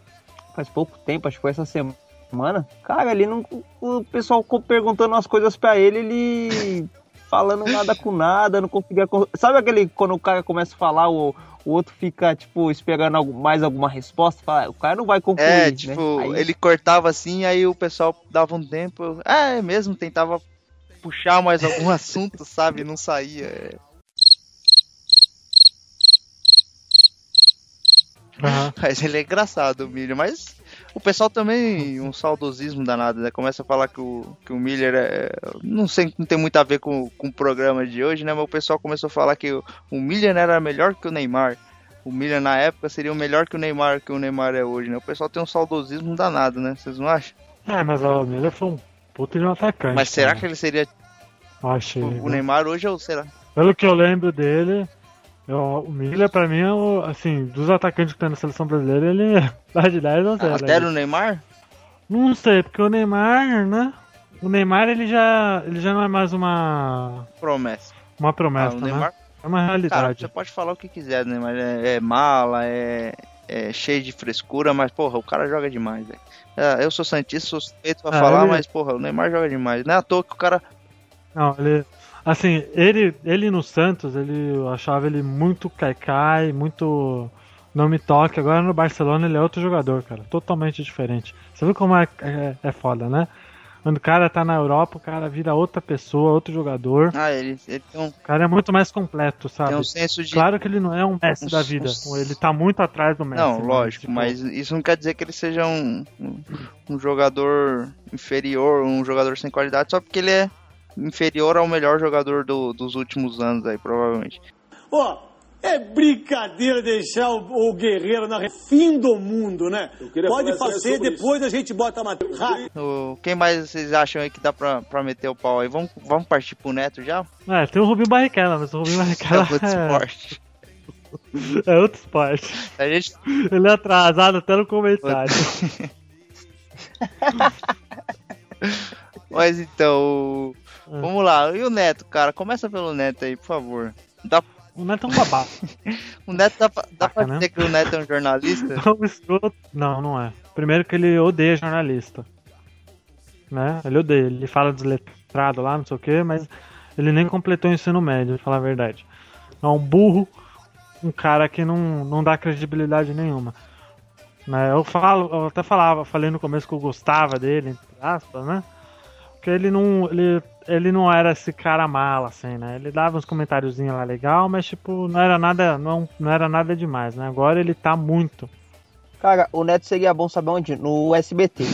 faz pouco tempo, acho que foi essa semana, cara, ele não. O pessoal perguntando umas coisas pra ele, ele falando nada com nada, não conseguia. con- Sabe aquele quando o cara começa a falar, o, o outro fica, tipo, esperando mais alguma resposta? Fala, o cara não vai concluir. É, né? tipo, Aí- ele cortava assim, aí o pessoal dava um tempo. Ah, é mesmo, tentava puxar mais algum assunto, sabe? Não saía. é. Aham. Mas ele é engraçado, o Miller. Mas o pessoal também, um saudosismo danado, né? Começa a falar que o, que o Miller é. Não sei, não tem muito a ver com, com o programa de hoje, né? Mas o pessoal começou a falar que o, o Miller era melhor que o Neymar. O Miller na época seria o melhor que o Neymar que o Neymar é hoje, né? O pessoal tem um saudosismo danado, né? Vocês não acham? É, mas o Miller foi um puta de um atacante. Mas será cara. que ele seria Achei. o, o né? Neymar hoje ou será? Pelo que eu lembro dele, Eu, o Miller, pra mim, é o, assim, dos atacantes que tem na seleção brasileira, ele dá de 10 a 0. Até o Neymar? Não sei, porque o Neymar, né? O Neymar, ele já, ele já não é mais uma... Promessa. Uma promessa, Ah, o né? Neymar, É uma cara, realidade. você pode falar o que quiser do Neymar. É, é mala, é, é cheio de frescura, mas, porra, o cara joga demais, velho. É, eu sou Santista, sou suspeito pra Ah, falar, ele- mas, porra, o Neymar joga demais. Não é à toa que o cara. Não, ele. Assim, ele, ele no Santos, ele eu achava ele muito caicai, muito. Não me toque. Agora no Barcelona ele é outro jogador, cara. Totalmente diferente. Você viu como é, é, é foda, né? Quando o cara tá na Europa, o cara vira outra pessoa, outro jogador. Ah, ele, ele tem, um, O cara é muito mais completo, sabe? tem um senso de. Claro que ele não é um Messi Um- da vida. um- Ele tá muito atrás do Messi. Não, né? lógico, Tipo, mas isso não quer dizer que ele seja um, um, um jogador inferior, um jogador sem qualidade, só porque ele é inferior ao melhor jogador do- dos últimos anos aí, provavelmente. Ó, é brincadeira deixar o, o Guerreiro na fim do mundo, né? Pode fazer, depois a gente bota a matéria. O- quem mais vocês acham aí que dá pra, pra meter o pau aí? Vamos, vamos partir pro Neto já? É, tem o Rubinho Barrichello, mas o Rubinho É Barrichello outro esporte. é, é outro esporte. A gente Ele é atrasado até no comentário. Mas então, É. vamos lá. E o Neto, cara? Começa pelo Neto aí, por favor. Dá, O Neto é um babaca. o Neto dá, pra- dá pra Baca, né? dizer que o Neto é um jornalista? Não, não é. Primeiro que ele odeia jornalista. Né? Ele odeia. Ele fala desletrado lá, não sei o que, mas ele nem completou o ensino médio, pra falar a verdade. É um burro, um cara que não, não dá credibilidade nenhuma. Né? Eu falo, eu até falava, falei no começo que eu gostava dele, entre aspas, né? Porque ele não, ele, ele não era esse cara mala, assim, né? Ele dava uns comentáriozinhos lá legal, mas tipo, não era nada, não, não era nada demais, né? Agora ele tá muito. Cara, o Neto seria bom saber onde? No SBT.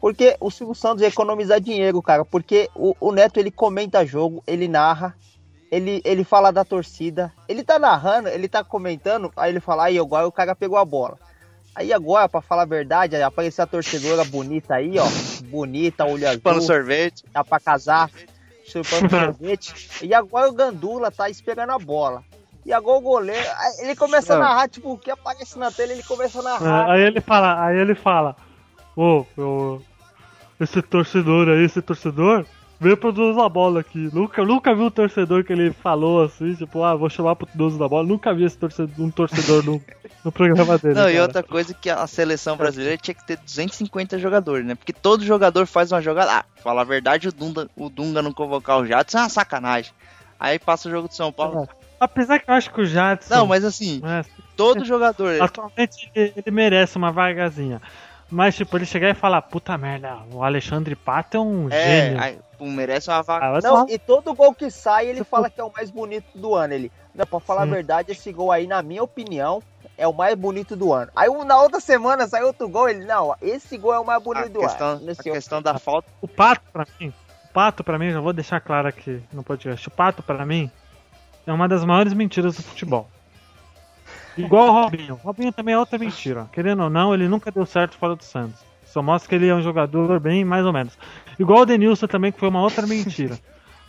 Porque o Silvio Santos ia economizar dinheiro, cara. Porque o, o Neto ele comenta jogo, ele narra, ele, ele fala da torcida. Ele tá narrando, ele tá comentando, aí ele fala, aí agora o cara pegou a bola. Aí agora, pra falar a verdade, apareceu a torcedora bonita aí, ó. Bonita, olho Pano azul, sorvete. dá pra casar, chupando sorvete. E agora o Gandula tá esperando a bola. E agora o goleiro, ele começa a narrar, tipo, o que aparece na tela, ele começa a É, narrar. aí ele fala, aí ele fala, ô, eu- esse torcedor aí, esse torcedor, veio pro dono da bola aqui. Nunca, nunca vi um torcedor que ele falou assim, tipo, ah, vou chamar pro dono da bola. Nunca vi esse torcedor, um torcedor no, no programa dele. Não, e cara. outra coisa que a seleção brasileira tinha que ter 250 jogadores, né? Porque todo jogador faz uma jogada. Ah, fala a verdade, o Dunga, o Dunga não convocar o Jadson é uma sacanagem. Aí passa o jogo de São Paulo. Apesar que eu acho que o Jadson. Não, mas assim, é, todo jogador. atualmente ele, ele merece uma vagazinha. Mas, tipo, ele chegar e falar, puta merda, o Alexandre Pato é um É, gênio. aí, pô, merece uma vaga. Ah, Não, e todo gol que sai, ele fala que é o mais bonito do ano. Ele, não, pra falar Sim. a verdade, esse gol aí, na minha opinião, é o mais bonito do ano. Aí na outra semana saiu outro gol, ele, não, esse gol é o mais A bonito do questão, ano. a questão da falta. O Pato, pra mim, o Pato, pra mim, já vou deixar claro aqui no podcast. O Pato, pra mim, é uma das maiores mentiras do futebol. Igual o Robinho. O Robinho também é outra mentira. Querendo ou não, ele nunca deu certo fora do Santos. Só mostra que ele é um jogador bem mais ou menos. Igual o Denilson também, que foi uma outra mentira.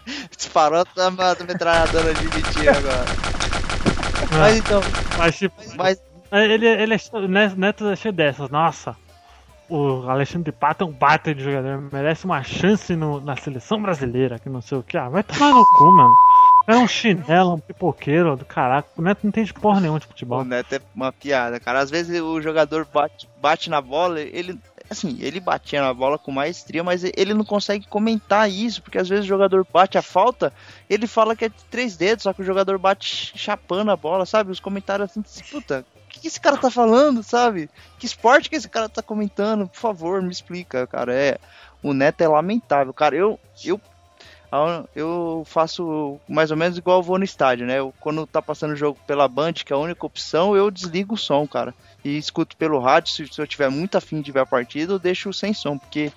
Disparou a metralhadora de mentira agora. Mas então, Mas, tipo, mas ele, ele é, o Neto é cheio dessas. Nossa, o Alexandre Pato é um baita de jogador. Merece uma chance no- na seleção brasileira, que não sei o que. Ah, vai tomar no cu, mano. É um chinelo, um pipoqueiro do caraca. O Neto não entende porra nenhuma de o futebol. Neto é uma piada, cara. Às vezes o jogador bate, bate na bola, ele. Assim, ele batia na bola com maestria, mas ele não consegue comentar isso, porque às vezes o jogador bate a falta, ele fala que é de três dedos, só que o jogador bate chapando a bola, sabe? Os comentários assim, puta, o que, que esse cara tá falando, sabe? Que esporte que esse cara tá comentando? Por favor, me explica, cara. É, o Neto é lamentável, cara. Eu, eu, eu faço mais ou menos igual eu vou no estádio, né? Eu, quando tá passando o jogo pela Band, que é a única opção, eu desligo o som, cara. E escuto pelo rádio, se, se eu tiver muito afim de ver a partida, eu deixo sem som, porque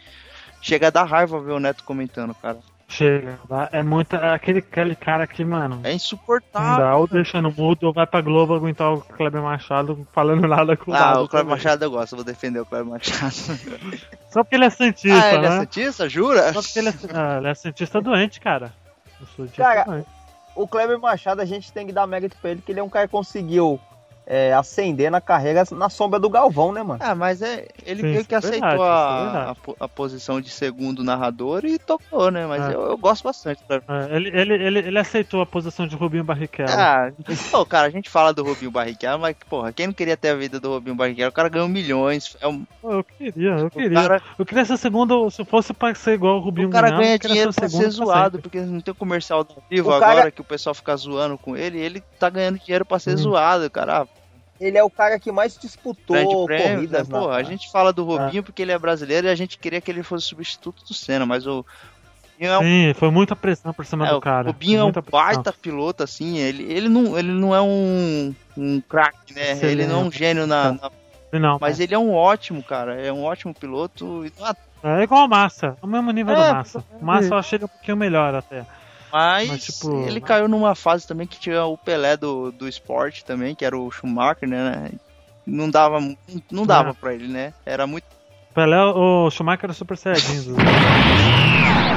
chega a dar raiva ver o Neto comentando, cara. Chega, é muito. É aquele, aquele cara que, mano. É Não insuportável. dá, ou deixando mudo, ou vai pra Globo aguentar o Kleber Machado falando nada com o Ah, o Cleber também. Machado eu gosto, eu vou defender o Cleber Machado. Só porque ele é Santista, ah, ele né? é Santista? Jura? Só porque ele é, ah, ele é Santista doente, cara. Eu sou Santista Cara, doente. o Kleber Machado, a gente tem que dar mérito pra ele, que ele é um cara que conseguiu é, ascender na carreira na sombra do Galvão, né, mano? Ah, mas é ele, isso que é aceitou verdade, é a, a, a posição de segundo narrador e tocou, né? Mas É. eu, eu gosto bastante. É, ele, ele, ele, ele aceitou a posição de Rubinho Barrichello. Ah, pô, cara, a gente fala do Rubinho Barrichello, mas, porra, quem não queria ter a vida do Rubinho Barrichello? O cara ganhou milhões. É um, Pô, Eu queria, eu o queria. cara, Eu queria ser segundo, se fosse pra ser igual o Rubinho o cara ganha dinheiro ser pra ser pra zoado, sempre. porque não tem comercial do vivo O agora cara- que o pessoal fica zoando com ele. Ele tá ganhando dinheiro pra ser Hum. zoado, cara. Ah, Ele é o cara que mais disputou prêmio, né? corridas Pô, na... a gente fala do Rubinho porque ele é brasileiro e a gente queria que ele fosse substituto do Senna, mas o é um Sim, foi muita pressão por cima É, do o cara. Rubinho é um baita piloto, assim, ele, ele, não, ele não é um, um craque, né? Excelente. Ele não é um gênio na. na- Não, mas ele é um ótimo, cara. É um ótimo piloto. e É igual o Massa, é o mesmo nível É, do Massa. O Massa só chega um pouquinho melhor até. Mas, Mas, tipo, ele caiu numa fase também que tinha o Pelé do, do esporte também, que era o Schumacher, né? Não dava, não dava É. pra ele, né? Era muito Pelé, o Schumacher era super saiyajin.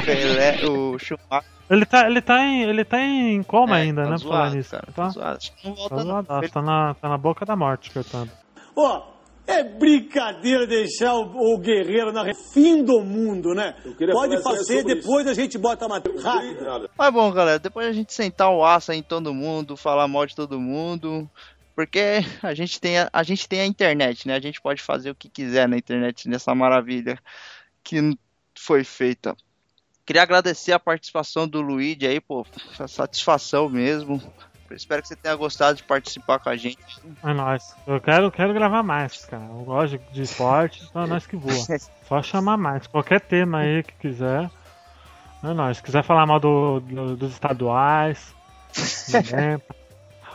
Pelé, o Schumacher. ele tá, ele tá em, ele tá em coma é, ainda, tá né, pra falar zoado, nisso. cara, Tá, tá zoado. Acho que não tá, volta não. zoadaço, Ele- tá na, tá na boca da morte, coitado. Ó, é brincadeira deixar o, o guerreiro na fim do mundo, né? Pode fazer, depois a gente bota a matéria. Rápido. Mas bom, galera, depois a gente sentar o aço aí em todo mundo, falar mal de todo mundo, porque a gente tem a, a gente tem a internet, né? A gente pode fazer o que quiser na internet, nessa maravilha que foi feita. Queria agradecer a participação do Luigi aí, pô, satisfação mesmo. Espero que você tenha gostado de participar com a gente. É nóis. Eu quero, quero gravar mais, cara. Eu gosto de, esporte, então é nós que voa. Só chamar mais. Qualquer tema aí que quiser. É nóis. Se quiser falar mal do, do- dos estaduais. né?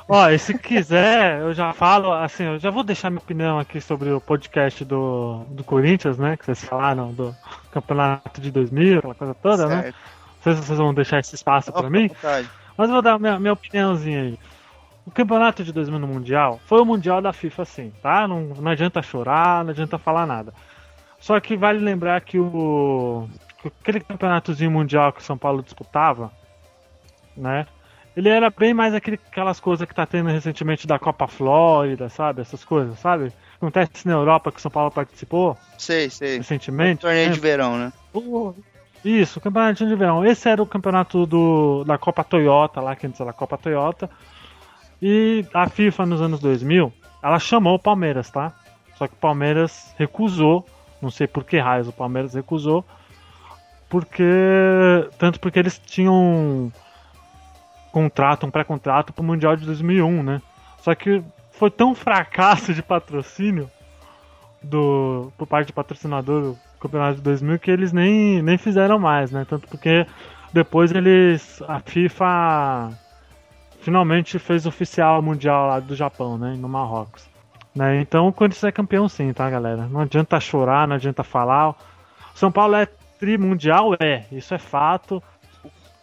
Ó, e se quiser, eu já falo, assim, eu já vou deixar minha opinião aqui sobre o podcast do, do Corinthians, né? Que vocês falaram do campeonato de 2000, aquela coisa toda, né? Certo. Não sei se vocês vão deixar esse espaço pra mim. Vontade. Mas eu vou dar minha, minha opiniãozinha aí. O campeonato de 2000 no Mundial foi o Mundial da FIFA, sim, tá? Não, não adianta chorar, não adianta falar nada. Só que vale lembrar que o que aquele campeonatozinho mundial que o São Paulo disputava, né? Ele era bem mais aquele, aquelas coisas que tá tendo recentemente da Copa Flórida, sabe? Essas coisas, sabe? Acontece na Europa que o São Paulo participou Sei, sei. recentemente. Torneio né? de verão, né? O- Isso, o campeonato de verão. Esse era o campeonato do, da Copa Toyota, lá que antes era a Copa Toyota. E a FIFA nos anos 2000, ela chamou o Palmeiras, tá? Só que o Palmeiras recusou, não sei por que raios o Palmeiras recusou, porque tanto porque eles tinham um contrato, um pré-contrato pro Mundial de 2001, né? Só que foi tão fracasso de patrocínio do por parte do patrocinador do campeonato de 2000 que eles nem, nem fizeram mais, né? Tanto porque depois eles a FIFA finalmente fez oficial o mundial lá do Japão, né, no Marrocos. Né? Então o Corinthians é campeão sim, tá, galera? Não adianta chorar, não adianta falar. São Paulo é tri mundial, é, isso é fato.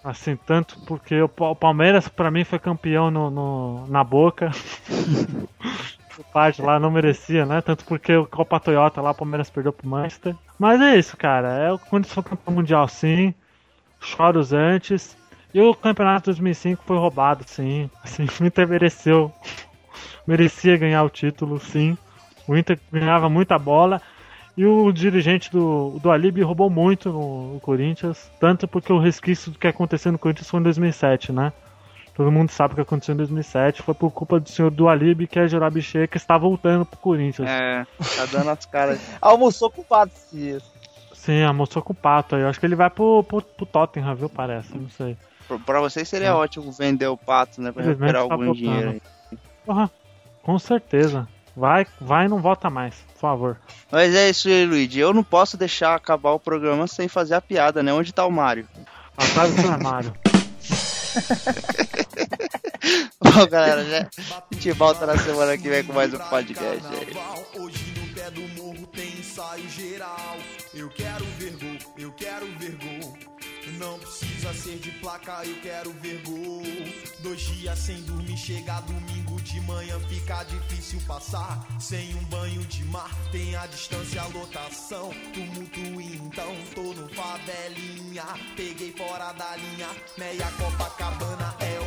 Assim, tanto porque o Pa- o Palmeiras pra mim foi campeão no, no- na boca. parte lá não merecia, né? Tanto porque o Copa Toyota lá, o Palmeiras perdeu pro Manchester. Mas é isso, cara. É o Corinthians foi campeão mundial sim. Choros antes. E o campeonato 2005 foi roubado, sim. Assim, o Inter mereceu. Merecia ganhar o título, sim. O Inter ganhava muita bola. E o dirigente do, do Alibi roubou muito no, no Corinthians. Tanto porque o resquício do que aconteceu no Corinthians foi em 2007, né? Todo mundo sabe o que aconteceu em 2007. Foi por culpa do senhor do Alibi, que é Jurabiche, que está voltando pro Corinthians. É, tá dando as caras. Almoçou com o Pato dias. Sim, almoçou com o Pato aí. Eu acho que ele vai pro, pro, pro Tottenham, viu? Parece, não sei. Pra- Pra vocês seria É. ótimo vender o pato, né? Pra recuperar tá algum voltando. dinheiro aí. Porra, com certeza. Vai, vai e não volta mais, por favor. Mas é isso aí, Luigi. Eu não posso deixar acabar o programa sem fazer a piada, né? Onde tá o Mário? Atrás do armário. Bom, galera, né? A gente volta na semana que vem com mais um podcast aí. Hoje no pé do morro tem ensaio geral. Eu quero ver gol, eu quero ver gol. Não precisa ser de placa, eu quero ver gol. Dois dias sem dormir, chega domingo de manhã, fica difícil passar. Sem um banho de mar, tem a distância, a lotação. Tumulto então, tô no favelinha. Peguei fora da linha, meia Copacabana é